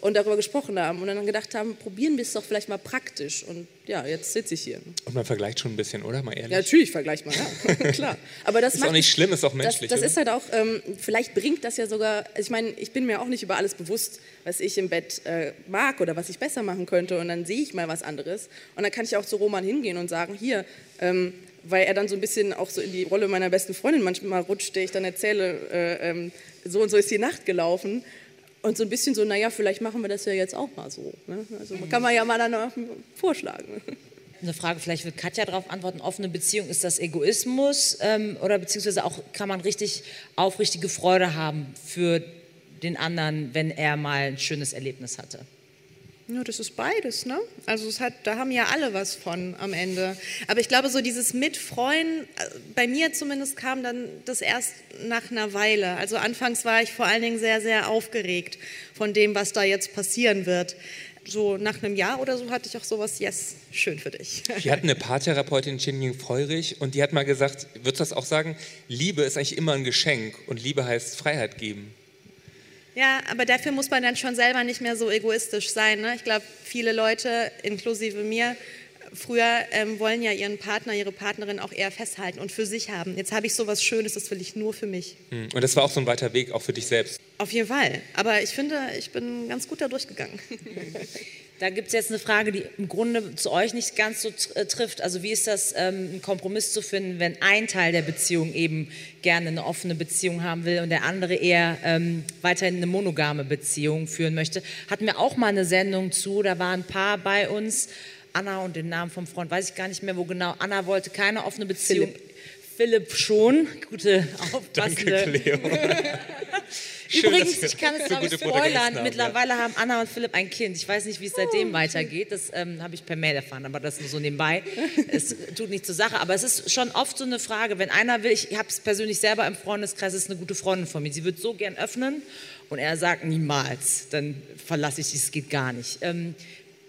und darüber gesprochen haben und dann gedacht haben, probieren wir es doch vielleicht mal praktisch. Und ja, jetzt sitze ich hier. Und man vergleicht schon ein bisschen, oder? Mal ehrlich. Ja, natürlich vergleicht man, ja, klar. Aber das ist auch nicht schlimm, ist auch menschlich. Das, das ist halt auch, ähm, vielleicht bringt das ja sogar, also ich meine, ich bin mir auch nicht über alles bewusst, was ich im Bett äh, mag oder was ich besser machen könnte. Und dann sehe ich mal was anderes. Und dann kann ich auch zu Roman hingehen und sagen, hier, ähm, weil er dann so ein bisschen auch so in die Rolle meiner besten Freundin manchmal rutscht, der ich dann erzähle, äh, ähm, so und so ist die Nacht gelaufen. Und so ein bisschen so, naja, vielleicht machen wir das ja jetzt auch mal so. Ne? Also kann man ja mal dann vorschlagen. Eine Frage, vielleicht wird Katja darauf antworten, offene Beziehung, ist das Egoismus ähm, oder beziehungsweise auch kann man richtig aufrichtige Freude haben für den anderen, wenn er mal ein schönes Erlebnis hatte? Ja, das ist beides, ne? Also es hat, da haben ja alle was von am Ende. Aber ich glaube, so dieses Mitfreuen, äh, bei mir zumindest kam dann das erst nach einer Weile. Also anfangs war ich vor allen Dingen sehr, sehr aufgeregt von dem, was da jetzt passieren wird. So nach einem Jahr oder so hatte ich auch sowas, yes, schön für dich. Wir hatten eine Paartherapeutin, Jinjing Feurig, und die hat mal gesagt, würdest du das auch sagen, Liebe ist eigentlich immer ein Geschenk und Liebe heißt Freiheit geben. Ja, aber dafür muss man dann schon selber nicht mehr so egoistisch sein. Ne? Ich glaube, viele Leute, inklusive mir, früher ähm, wollen ja ihren Partner, ihre Partnerin auch eher festhalten und für sich haben. Jetzt habe ich so was Schönes, das will ich nur für mich. Hm, und das war auch so ein weiter Weg, auch für dich selbst. Auf jeden Fall. Aber ich finde, ich bin ganz gut da durchgegangen. Da gibt es jetzt eine Frage, die im Grunde zu euch nicht ganz so äh, trifft. Also wie ist das, ähm, einen Kompromiss zu finden, wenn ein Teil der Beziehung eben gerne eine offene Beziehung haben will und der andere eher ähm, weiterhin eine monogame Beziehung führen möchte? Hatten wir auch mal eine Sendung zu, da waren ein paar bei uns. Anna und den Namen vom Freund weiß ich gar nicht mehr, wo genau. Anna wollte keine offene Beziehung. Philipp, schon. Gute, aufpassende. Danke, Cleo. Schön, Übrigens, ich kann es so ich spoilern. haben, Mittlerweile haben Anna und Philipp ein Kind. Ich weiß nicht, wie es Oh. seitdem weitergeht. Das ähm, habe ich per Mail erfahren, aber das nur so nebenbei. Es tut nicht zur Sache. Aber es ist schon oft so eine Frage, wenn einer will, ich habe es persönlich selber im Freundeskreis, es ist eine gute Freundin von mir. Sie wird so gern öffnen und er sagt niemals. Dann verlasse ich dich, es geht gar nicht. Ähm,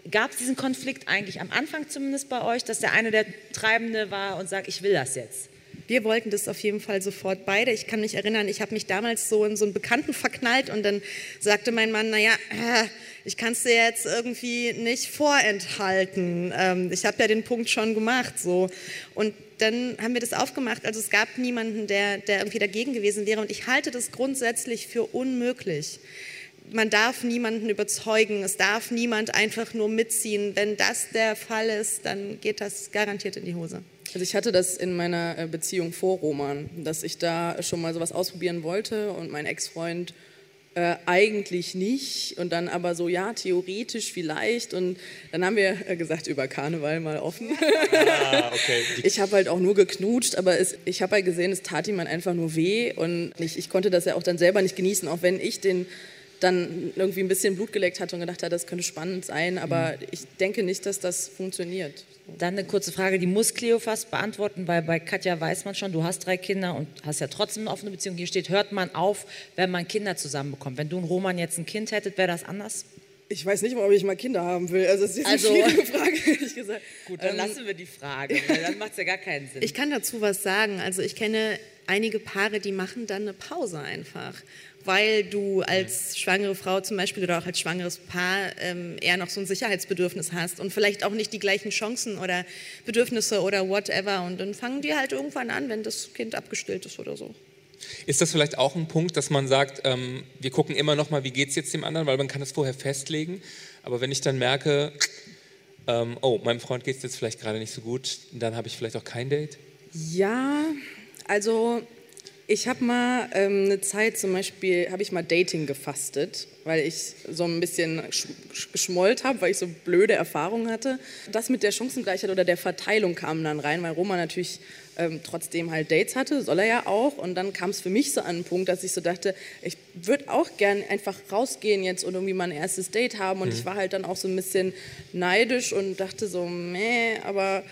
Gab es diesen Konflikt eigentlich am Anfang zumindest bei euch, dass der eine der Treibende war und sagt, ich will das jetzt? Wir wollten das auf jeden Fall sofort beide. Ich kann mich erinnern, ich habe mich damals so in so einen Bekannten verknallt und dann sagte mein Mann, naja, äh, ich kann es dir jetzt irgendwie nicht vorenthalten. Ähm, ich habe ja den Punkt schon gemacht. So. Und dann haben wir das aufgemacht. Also es gab niemanden, der, der irgendwie dagegen gewesen wäre. Und ich halte das grundsätzlich für unmöglich. Man darf niemanden überzeugen, es darf niemand einfach nur mitziehen. Wenn das der Fall ist, dann geht das garantiert in die Hose. Also ich hatte das in meiner äh, Beziehung vor Roman, dass ich da schon mal sowas ausprobieren wollte und mein Ex-Freund äh, eigentlich nicht und dann aber so, ja, theoretisch vielleicht und dann haben wir äh, gesagt, über Karneval mal offen. Ah, okay. Ich habe halt auch nur geknutscht, aber es, ich habe halt gesehen, es tat ihm einfach nur weh und ich, ich konnte das ja auch dann selber nicht genießen, auch wenn ich den dann irgendwie ein bisschen Blut geleckt hatte und gedacht hatte, das könnte spannend sein, aber ich denke nicht, dass das funktioniert. Dann eine kurze Frage, die muss Cleo fast beantworten, weil bei Katja weiß man schon, du hast drei Kinder und hast ja trotzdem eine offene Beziehung. Hier steht, hört man auf, wenn man Kinder zusammenbekommt. Wenn du und Roman jetzt ein Kind hättet, wäre das anders? Ich weiß nicht mal, ob ich mal Kinder haben will. Also das ist eine Also- schwierige Frage, ehrlich gesagt. Gut, dann Ähm, lassen wir die Frage, weil dann macht es ja gar keinen Sinn. Ich kann dazu was sagen. Also ich kenne einige Paare, die machen dann eine Pause einfach, weil du als schwangere Frau zum Beispiel oder auch als schwangeres Paar ähm, eher noch so ein Sicherheitsbedürfnis hast und vielleicht auch nicht die gleichen Chancen oder Bedürfnisse oder whatever. Und dann fangen die halt irgendwann an, wenn das Kind abgestillt ist oder so. Ist das vielleicht auch ein Punkt, dass man sagt, ähm, wir gucken immer noch mal, wie geht es jetzt dem anderen, weil man kann es vorher festlegen. Aber wenn ich dann merke, ähm, oh, meinem Freund geht es jetzt vielleicht gerade nicht so gut, dann habe ich vielleicht auch kein Date. Ja, also ich habe mal ähm, eine Zeit zum Beispiel, habe ich mal Dating gefastet, weil ich so ein bisschen sch sch- geschmollt habe, weil ich so blöde Erfahrungen hatte. Das mit der Chancengleichheit oder der Verteilung kam dann rein, weil Roman natürlich ähm, trotzdem halt Dates hatte, soll er ja auch. Und dann kam es für mich so an einen Punkt, dass ich so dachte, ich würde auch gern einfach rausgehen jetzt und irgendwie mein erstes Date haben. Und Mhm. ich war halt dann auch so ein bisschen neidisch und dachte so, meh, aber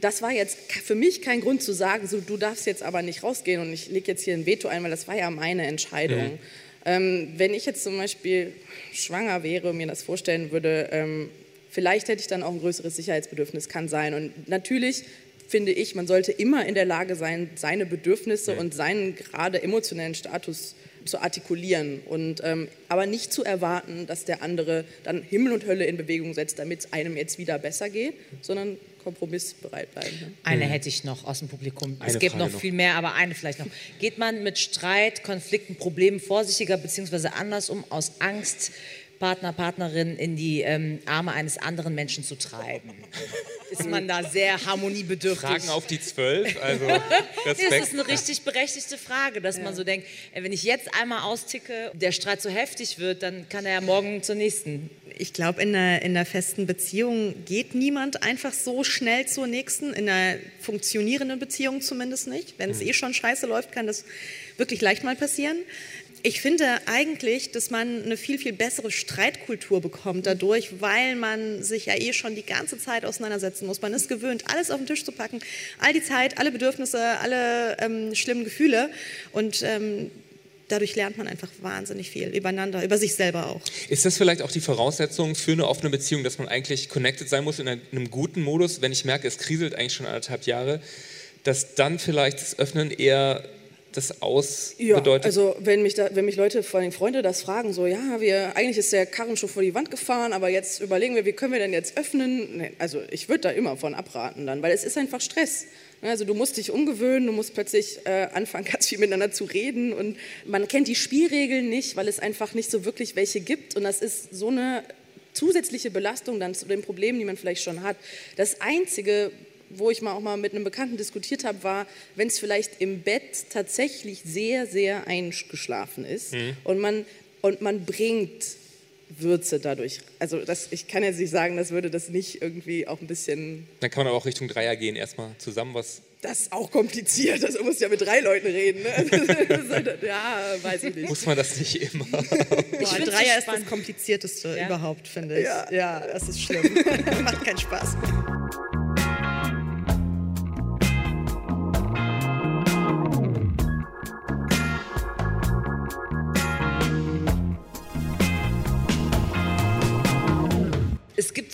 das war jetzt für mich kein Grund zu sagen, so, du darfst jetzt aber nicht rausgehen und ich lege jetzt hier ein Veto ein, weil das war ja meine Entscheidung. Mhm. Ähm, wenn ich jetzt zum Beispiel schwanger wäre, mir das vorstellen würde, ähm, vielleicht hätte ich dann auch ein größeres Sicherheitsbedürfnis, kann sein. Und natürlich finde ich, man sollte immer in der Lage sein, seine Bedürfnisse und seinen gerade emotionellen Status zu artikulieren und ähm, aber nicht zu erwarten, dass der andere dann Himmel und Hölle in Bewegung setzt, damit es einem jetzt wieder besser geht, sondern kompromissbereit bleiben. Ne? Eine hätte ich noch aus dem Publikum. es Eine gibt Frage noch, noch. viel mehr, aber eine vielleicht noch. Geht man mit Streit, Konflikten, Problemen vorsichtiger bzw. anders um, aus Angst, Partner, Partnerin in die ähm, Arme eines anderen Menschen zu treiben? Ist man da sehr harmoniebedürftig? Fragen auf die Zwölf, also Respekt. Das ist eine richtig berechtigte Frage, dass man so denkt, wenn ich jetzt einmal austicke, der Streit so heftig wird, dann kann er ja morgen zur nächsten. Ich glaube, in einer, in einer festen Beziehung geht niemand einfach so schnell zur nächsten, in einer funktionierenden Beziehung zumindest nicht. Wenn es eh schon scheiße läuft, kann das wirklich leicht mal passieren. Ich finde eigentlich, dass man eine viel, viel bessere Streitkultur bekommt dadurch, weil man sich ja eh schon die ganze Zeit auseinandersetzen muss. Man ist gewöhnt, alles auf den Tisch zu packen, all die Zeit, alle Bedürfnisse, alle ähm, schlimmen Gefühle und ähm, dadurch lernt man einfach wahnsinnig viel übereinander, über sich selber auch. Ist das vielleicht auch die Voraussetzung für eine offene Beziehung, dass man eigentlich connected sein muss in einem, in einem guten Modus, wenn ich merke, es kriselt eigentlich schon anderthalb Jahre, dass dann vielleicht das Öffnen eher das Aus Ja, bedeutet? also wenn mich, da, wenn mich Leute, vor allem Freunde, das fragen, so, ja, wir, eigentlich ist der Karren schon vor die Wand gefahren, aber jetzt überlegen wir, wie können wir denn jetzt öffnen? Nee, also ich würde da immer von abraten dann, weil es ist einfach Stress. Ne, Also du musst dich umgewöhnen, du musst plötzlich äh, anfangen, ganz viel miteinander zu reden und man kennt die Spielregeln nicht, weil es einfach nicht so wirklich welche gibt und das ist so eine zusätzliche Belastung dann zu den Problemen, die man vielleicht schon hat. Das Einzige, wo ich mal auch mal mit einem Bekannten diskutiert habe, war, wenn es vielleicht im Bett tatsächlich sehr, sehr eingeschlafen ist Mhm. und, man, und man bringt Würze dadurch. Also das, ich kann jetzt nicht sagen, das würde das nicht irgendwie auch ein bisschen Dann kann man aber auch Richtung Dreier gehen, erstmal zusammen was. das ist auch kompliziert. Das muss ja mit drei Leuten reden. Ne? ja, weiß ich nicht. Muss man das nicht immer? Ein so Dreier ist das komplizierteste überhaupt, finde ich. Ja. Ja. das ist schlimm. Macht keinen Spaß.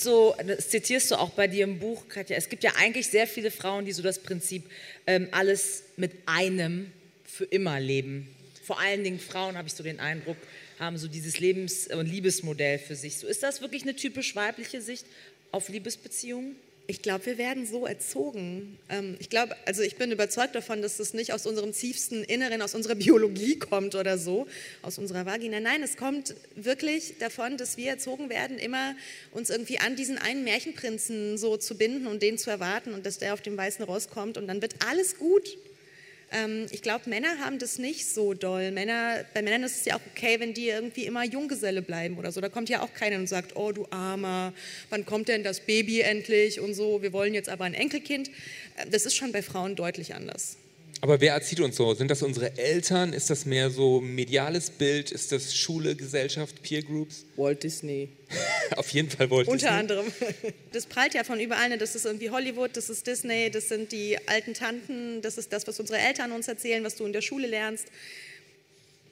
So, das zitierst du auch bei dir im Buch, Katja, es gibt ja eigentlich sehr viele Frauen, die so das Prinzip ähm, alles mit einem für immer leben. Vor allen Dingen Frauen, habe ich so den Eindruck, haben so dieses Lebens- und Liebesmodell für sich. So, ist das wirklich eine typisch weibliche Sicht auf Liebesbeziehungen? Ich glaube, wir werden so erzogen. Ähm, ich glaube, also ich bin überzeugt davon, dass das nicht aus unserem tiefsten Inneren, aus unserer Biologie kommt oder so, aus unserer Vagina. Nein, es kommt wirklich davon, dass wir erzogen werden, immer uns irgendwie an diesen einen Märchenprinzen so zu binden und den zu erwarten und dass der auf dem weißen Ross kommt und dann wird alles gut. Ähm, ich glaube, Männer haben das nicht so doll. Männer, bei Männern ist es ja auch okay, wenn die irgendwie immer Junggeselle bleiben oder so. Da kommt ja auch keiner und sagt, oh du Armer, wann kommt denn das Baby endlich und so, wir wollen jetzt aber ein Enkelkind. Äh, Das ist schon bei Frauen deutlich anders. Aber wer erzieht uns so? Sind das unsere Eltern? Ist das mehr so mediales Bild? Ist das Schule, Gesellschaft, Peer Groups? Walt Disney. Auf jeden Fall Walt Unter Disney. anderem. Das prallt ja von überall. ne? Das ist irgendwie Hollywood, das ist Disney, das sind die alten Tanten, das ist das, was unsere Eltern uns erzählen, was du in der Schule lernst.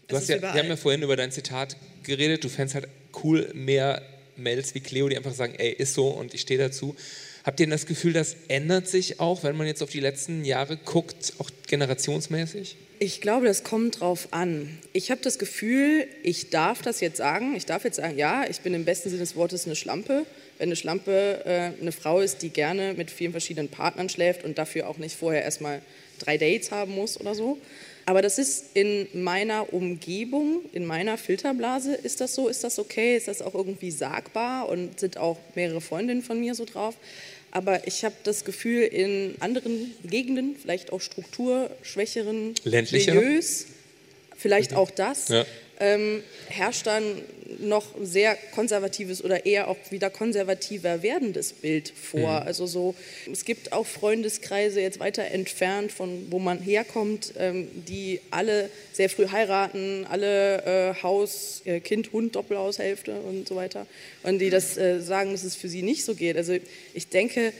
Du hast ja, überall. wir haben ja vorhin über dein Zitat geredet. Du fändest halt cool mehr Mädels wie Cleo, die einfach sagen, ey, ist so und ich stehe dazu. Habt ihr das Gefühl, das ändert sich auch, wenn man jetzt auf die letzten Jahre guckt, auch generationsmäßig? Ich glaube, das kommt drauf an. Ich habe das Gefühl, ich darf das jetzt sagen. Ich darf jetzt sagen, ja, ich bin im besten Sinne des Wortes eine Schlampe. Wenn eine Schlampe äh, eine Frau ist, die gerne mit vielen verschiedenen Partnern schläft und dafür auch nicht vorher erstmal drei Dates haben muss oder so. Aber das ist in meiner Umgebung, in meiner Filterblase, ist das so, ist das okay, ist das auch irgendwie sagbar und sind auch mehrere Freundinnen von mir so drauf. Aber ich habe das Gefühl, in anderen Gegenden, vielleicht auch strukturschwächeren Ländlicher? Milieus, vielleicht auch das, Ja. Ähm, herrscht dann noch sehr konservatives oder eher auch wieder konservativer werdendes Bild vor. Mhm. Also so, es gibt auch Freundeskreise jetzt weiter entfernt von wo man herkommt, ähm, die alle sehr früh heiraten, alle äh, Haus, äh, Kind, Hund, Doppelhaushälfte und so weiter. Und die das äh, sagen, dass es für sie nicht so geht. Also ich denke,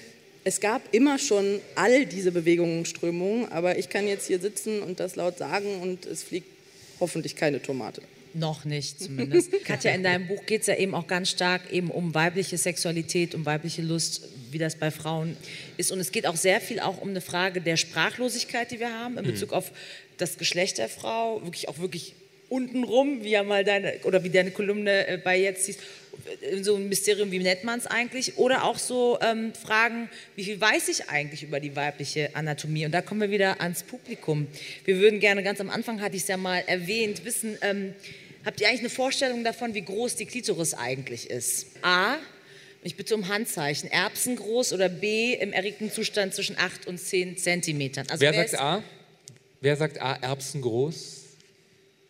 es gab immer schon all diese Bewegungen und Strömungen, aber ich kann jetzt hier sitzen und das laut sagen und es fliegt hoffentlich keine Tomate. Noch nicht zumindest. Katja, in deinem Buch geht es ja eben auch ganz stark eben um weibliche Sexualität, um weibliche Lust, wie das bei Frauen ist. Und es geht auch sehr viel auch um eine Frage der Sprachlosigkeit, die wir haben in Mhm. Bezug auf das Geschlecht der Frau, wirklich auch wirklich untenrum, wie ja mal deine oder wie deine Kolumne äh, bei jetzt hieß, äh, so ein Mysterium, wie nennt man es eigentlich? Oder auch so ähm, Fragen, wie viel weiß ich eigentlich über die weibliche Anatomie? Und da kommen wir wieder ans Publikum. Wir würden gerne, ganz am Anfang hatte ich es ja mal erwähnt, wissen, ähm, habt ihr eigentlich eine Vorstellung davon, wie groß die Klitoris eigentlich ist? A, ich bitte um Handzeichen, erbsengroß oder B, im erregten Zustand zwischen 8 und 10 Zentimetern. Also Wer ist- sagt A? Wer sagt A, Erbsen groß?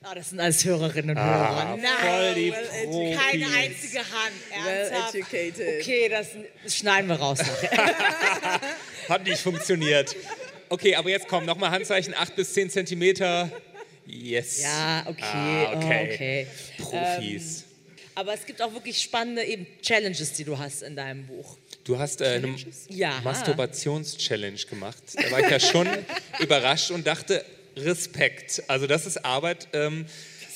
Ah, das sind alles Hörerinnen und Ah, Hörer. voll die Nein, keine Profis. einzige Hand. Well educated. Okay, das, schneiden wir raus. Hat nicht funktioniert. Okay, aber jetzt kommt nochmal Handzeichen, 8 bis 10 Zentimeter. Yes. Ja, okay, Ah, okay. oh, okay. Profis. Ähm, aber es gibt auch wirklich spannende eben Challenges, die du hast in deinem Buch. Du hast äh, eine Ja. Masturbations-Challenge gemacht. Da war ich ja schon überrascht und dachte, Respekt. Also das ist Arbeit. Ähm,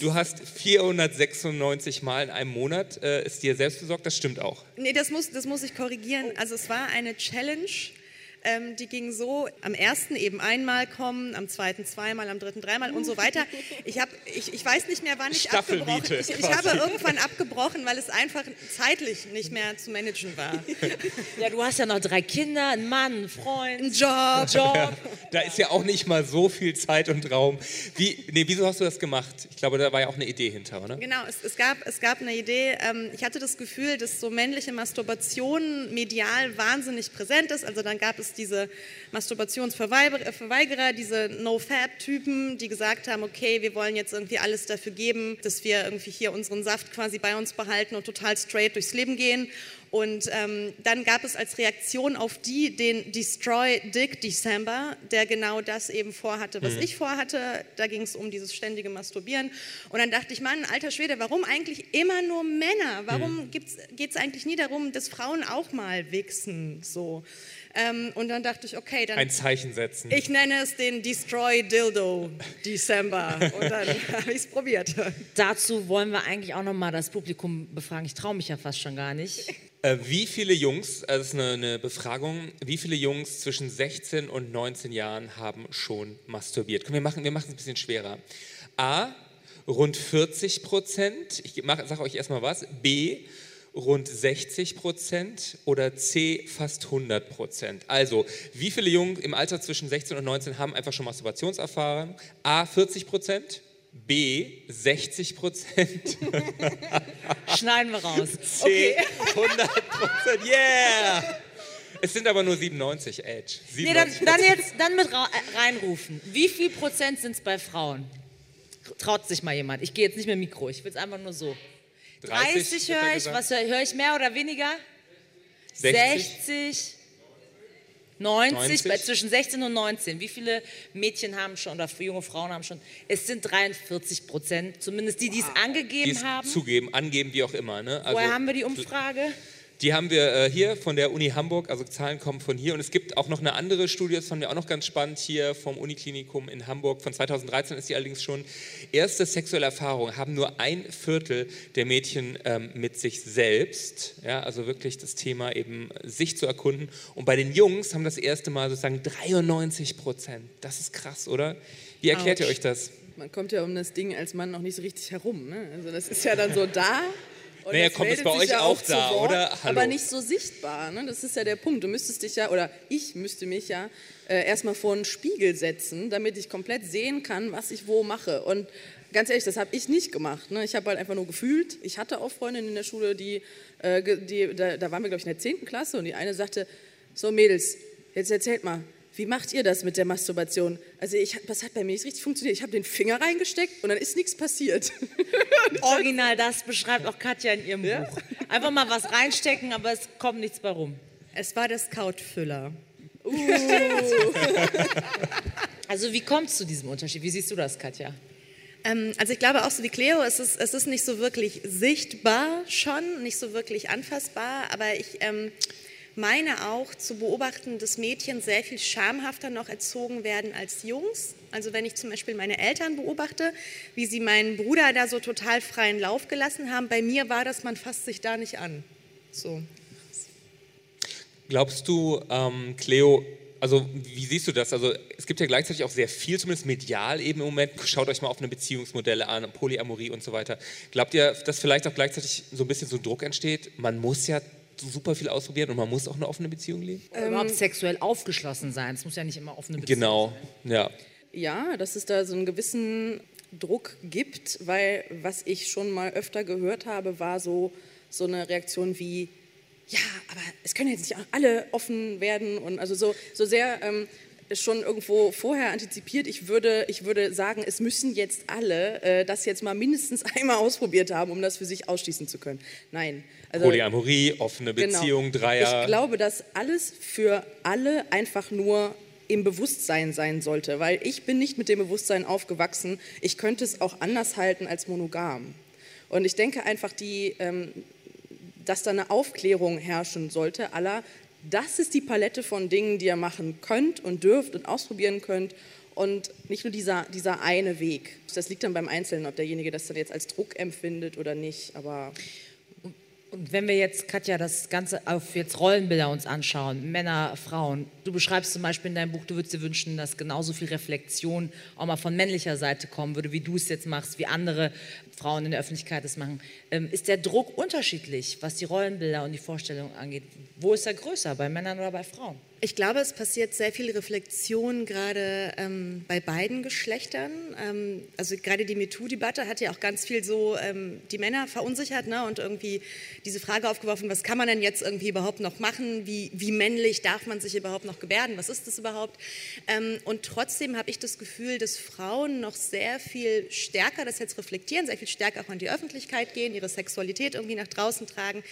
du hast 496 Mal in einem Monat, äh, ist dir selbst besorgt, das stimmt auch. Nee, das muss, das muss ich korrigieren. Also es war eine Challenge, Ähm, die ging so, am ersten eben einmal kommen, am zweiten zweimal, am dritten dreimal und so weiter. Ich, hab, ich, ich weiß nicht mehr, wann ich abgebrochen ich, ich habe irgendwann abgebrochen, weil es einfach zeitlich nicht mehr zu managen war. Ja, du hast ja noch drei Kinder, einen Mann, einen Freund, einen Job. Job. Da ist ja auch nicht mal so viel Zeit und Raum. Wie, nee, wieso hast du das gemacht? Ich glaube, da war ja auch eine Idee hinter, oder? Genau, es, es, gab, es gab eine Idee. Ähm, ich hatte das Gefühl, dass so männliche Masturbation medial wahnsinnig präsent ist. Also dann gab es diese Masturbationsverweigerer, diese No-Fab-Typen, die gesagt haben, okay, wir wollen jetzt irgendwie alles dafür geben, dass wir irgendwie hier unseren Saft quasi bei uns behalten und total straight durchs Leben gehen. Und ähm, dann gab es als Reaktion auf die den Destroy Dick December, der genau das eben vorhatte, was mhm. ich vorhatte. Da ging es um dieses ständige Masturbieren. Und dann dachte ich, Mann, alter Schwede, warum eigentlich immer nur Männer? Warum mhm. geht es eigentlich nie darum, dass Frauen auch mal wichsen? So. Ähm, und dann dachte ich, okay, dann. Ein Zeichen setzen. Ich nenne es den Destroy Dildo December. und dann habe ich es probiert. Dazu wollen wir eigentlich auch nochmal das Publikum befragen. Ich traue mich ja fast schon gar nicht. Äh, wie viele Jungs, also das ist eine, eine, Befragung, wie viele Jungs zwischen 16 und 19 Jahren haben schon masturbiert? Komm, wir machen, wir machen es ein bisschen schwerer. A, rund 40 Prozent. Ich sage euch erstmal was. B, rund 60 Prozent oder C fast 100 Prozent. Also, wie viele Jungen im Alter zwischen 16 und 19 haben einfach schon Masturbationserfahrung? A 40 Prozent, B 60 Prozent. Schneiden wir raus. C okay. 100 Prozent. Yeah! Es sind aber nur 97, Edge. 97 nee, dann, dann, jetzt dann mit äh, reinrufen. Wie viel Prozent sind es bei Frauen? Traut sich mal jemand. Ich gehe jetzt nicht mehr Mikro, ich will es einfach nur so. 30, 30 höre ich. Was höre hör ich mehr oder weniger? 60. 60 90, 90, bei zwischen 16 und 19. Wie viele Mädchen haben schon oder junge Frauen haben schon? Es sind 43 Prozent, zumindest die, die es angegeben haben. Zugeben, angeben, wie auch immer. Ne? Also, Woher haben wir die Umfrage? Die haben wir äh, hier von der Uni Hamburg, also Zahlen kommen von hier. Und es gibt auch noch eine andere Studie, das fanden wir auch noch ganz spannend, hier vom Uniklinikum in Hamburg. Von 2013 ist die allerdings schon. Erste sexuelle Erfahrung haben nur ein Viertel der Mädchen ähm, mit sich selbst. Ja, also wirklich das Thema eben sich zu erkunden. Und bei den Jungs haben das erste Mal sozusagen 93 Prozent. Das ist krass, oder? Wie erklärt Ouch. ihr euch das? Man kommt ja um das Ding als Mann noch nicht so richtig herum. Ne? Also das ist ja dann so da und naja, kommt es bei euch ja auch da, Wort, oder? Hallo. Aber nicht so sichtbar. Ne? Das ist ja der Punkt. Du müsstest dich ja, oder ich müsste mich ja äh, erstmal vor einen Spiegel setzen, damit ich komplett sehen kann, was ich wo mache. Und ganz ehrlich, das habe ich nicht gemacht. Ne? Ich habe halt einfach nur gefühlt. Ich hatte auch Freundinnen in der Schule, die, äh, die da, da waren wir, glaube ich, in der 10. Klasse und die eine sagte, so Mädels, jetzt erzählt mal, wie macht ihr das mit der Masturbation? Also ich, das hat bei mir nicht richtig funktioniert. Ich habe den Finger reingesteckt und dann ist nichts passiert. Original, das beschreibt auch Katja in ihrem ja? Buch. Einfach mal was reinstecken, aber es kommt nichts bei rum. Es war der Scout-Füller. Uh. also wie kommt es zu diesem Unterschied? Wie siehst du das, Katja? Ähm, also ich glaube auch so wie Cleo, es ist, es ist nicht so wirklich sichtbar schon, nicht so wirklich anfassbar, aber ich... Ähm, meine auch zu beobachten, dass Mädchen sehr viel schamhafter noch erzogen werden als Jungs. Also wenn ich zum Beispiel meine Eltern beobachte, wie sie meinen Bruder da so total freien Lauf gelassen haben, bei mir war das, man fasst sich da nicht an. So. Glaubst du, ähm, Cleo, also wie siehst du das? Also es gibt ja gleichzeitig auch sehr viel, zumindest medial eben im Moment. Schaut euch mal offene Beziehungsmodelle an, Polyamorie und so weiter. Glaubt ihr, dass vielleicht auch gleichzeitig so ein bisschen so ein Druck entsteht? Man muss ja super viel ausprobieren und man muss auch eine offene Beziehung leben? Ähm, überhaupt sexuell aufgeschlossen sein. Es muss ja nicht immer offene Beziehung genau. sein. Genau, ja. Ja, dass es da so einen gewissen Druck gibt, weil was ich schon mal öfter gehört habe, war so, so eine Reaktion wie, ja, aber es können jetzt nicht alle offen werden und also so, so sehr ähm, schon irgendwo vorher antizipiert. Ich würde, ich würde sagen, es müssen jetzt alle äh, das jetzt mal mindestens einmal ausprobiert haben, um das für sich ausschließen zu können. Nein. Also, Polyamorie, offene genau. Beziehung, genau. Dreier. Ich glaube, dass alles für alle einfach nur im Bewusstsein sein sollte, weil ich bin nicht mit dem Bewusstsein aufgewachsen. Ich könnte es auch anders halten als monogam. Und ich denke einfach, die, ähm, dass da eine Aufklärung herrschen sollte aller, das ist die Palette von Dingen, die ihr machen könnt und dürft und ausprobieren könnt. Und nicht nur dieser, dieser eine Weg. Das liegt dann beim Einzelnen, ob derjenige das dann jetzt als Druck empfindet oder nicht. Aber Und wenn wir jetzt, Katja, das Ganze auf jetzt Rollenbilder uns anschauen, Männer, Frauen, du beschreibst zum Beispiel in deinem Buch, du würdest dir wünschen, dass genauso viel Reflexion auch mal von männlicher Seite kommen würde, wie du es jetzt machst, wie andere Frauen in der Öffentlichkeit es machen. Ähm, ist der Druck unterschiedlich, was die Rollenbilder und die Vorstellungen angeht? Wo ist er größer, bei Männern oder bei Frauen? Ich glaube, es passiert sehr viel Reflexion gerade ähm, bei beiden Geschlechtern. Ähm, also gerade die MeToo-Debatte hat ja auch ganz viel so ähm, die Männer verunsichert ne? und irgendwie diese Frage aufgeworfen, was kann man denn jetzt irgendwie überhaupt noch machen? Wie, wie männlich darf man sich überhaupt noch gebärden? Was ist das überhaupt? Ähm, und trotzdem habe ich das Gefühl, dass Frauen noch sehr viel stärker das jetzt reflektieren, sehr viel stärker auch in die Öffentlichkeit gehen, ihre Sexualität irgendwie nach draußen tragen.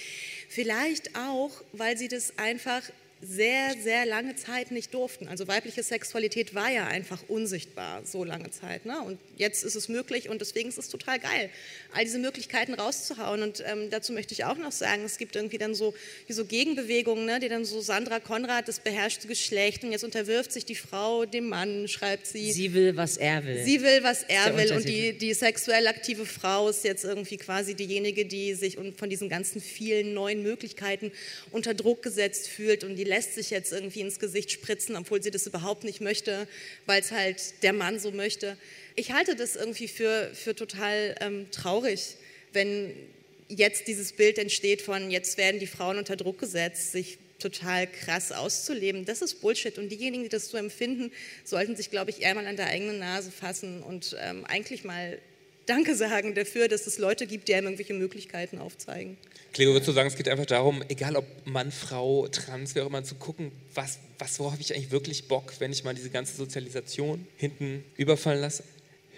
Vielleicht auch, weil sie das einfach sehr, sehr lange Zeit nicht durften. Also weibliche Sexualität war ja einfach unsichtbar so lange Zeit. Ne? Und jetzt ist es möglich und deswegen ist es total geil, all diese Möglichkeiten rauszuhauen. Und ähm, dazu möchte ich auch noch sagen, es gibt irgendwie dann so, so Gegenbewegungen, ne? die dann so Sandra Konrad, das beherrschte Geschlecht und jetzt unterwirft sich die Frau dem Mann, schreibt sie. Sie will, was er will. Sie will, was er will und die, die sexuell aktive Frau ist jetzt irgendwie quasi diejenige, die sich von diesen ganzen vielen neuen Möglichkeiten unter Druck gesetzt fühlt und die lässt sich jetzt irgendwie ins Gesicht spritzen, obwohl sie das überhaupt nicht möchte, weil es halt der Mann so möchte. Ich halte das irgendwie für, für total ähm, traurig, wenn jetzt dieses Bild entsteht von, jetzt werden die Frauen unter Druck gesetzt, sich total krass auszuleben. Das ist Bullshit. Und diejenigen, die das so empfinden, sollten sich, glaube ich, eher mal an der eigenen Nase fassen und ähm, eigentlich mal Danke sagen dafür, dass es Leute gibt, die einem irgendwelche Möglichkeiten aufzeigen. Cleo, würdest du sagen, es geht einfach darum, egal ob Mann, Frau, Trans, wer auch immer, zu gucken, was, was worauf habe ich eigentlich wirklich Bock, wenn ich mal diese ganze Sozialisation hinten überfallen lasse?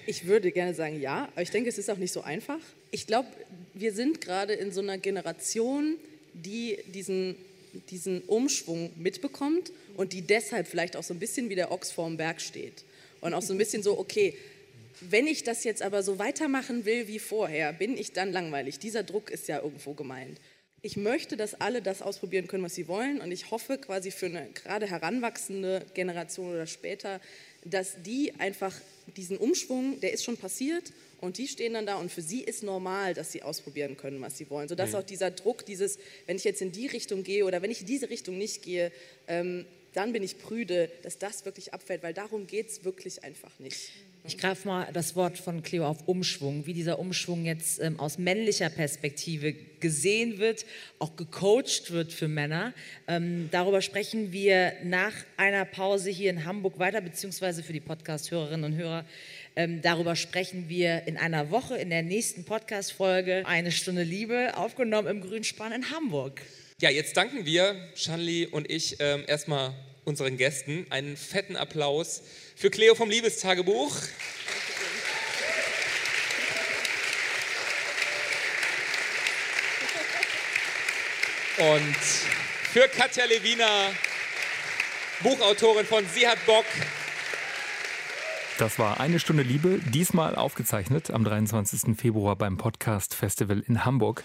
Ich würde gerne sagen ja, aber ich denke, es ist auch nicht so einfach. Ich glaube, wir sind gerade in so einer Generation, die diesen, diesen Umschwung mitbekommt und die deshalb vielleicht auch so ein bisschen wie der Ochs vorm Berg steht. Und auch so ein bisschen so, okay, wenn ich das jetzt aber so weitermachen will wie vorher, bin ich dann langweilig. Dieser Druck ist ja irgendwo gemeint. Ich möchte, dass alle das ausprobieren können, was sie wollen. Und ich hoffe quasi für eine gerade heranwachsende Generation oder später, dass die einfach diesen Umschwung, der ist schon passiert und die stehen dann da und für sie ist normal, dass sie ausprobieren können, was sie wollen. Sodass mhm. auch dieser Druck, dieses, wenn ich jetzt in die Richtung gehe oder wenn ich in diese Richtung nicht gehe, ähm, dann bin ich prüde, dass das wirklich abfällt, weil darum geht es wirklich einfach nicht. Ich greife mal das Wort von Cleo auf Umschwung, wie dieser Umschwung jetzt ähm, aus männlicher Perspektive gesehen wird, auch gecoacht wird für Männer. Ähm, darüber sprechen wir nach einer Pause hier in Hamburg weiter, beziehungsweise für die Podcast-Hörerinnen und Hörer. Ähm, darüber sprechen wir in einer Woche in der nächsten Podcast-Folge Eine Stunde Liebe, aufgenommen im Grünspan in Hamburg. Ja, jetzt danken wir, Shanli und ich, ähm, erstmal unseren Gästen. Einen fetten Applaus für Cleo vom Liebestagebuch. Und für Katja Lewina, Buchautorin von Sie hat Bock. Das war eine Stunde Liebe, diesmal aufgezeichnet am 23. Februar beim Podcast Festival in Hamburg.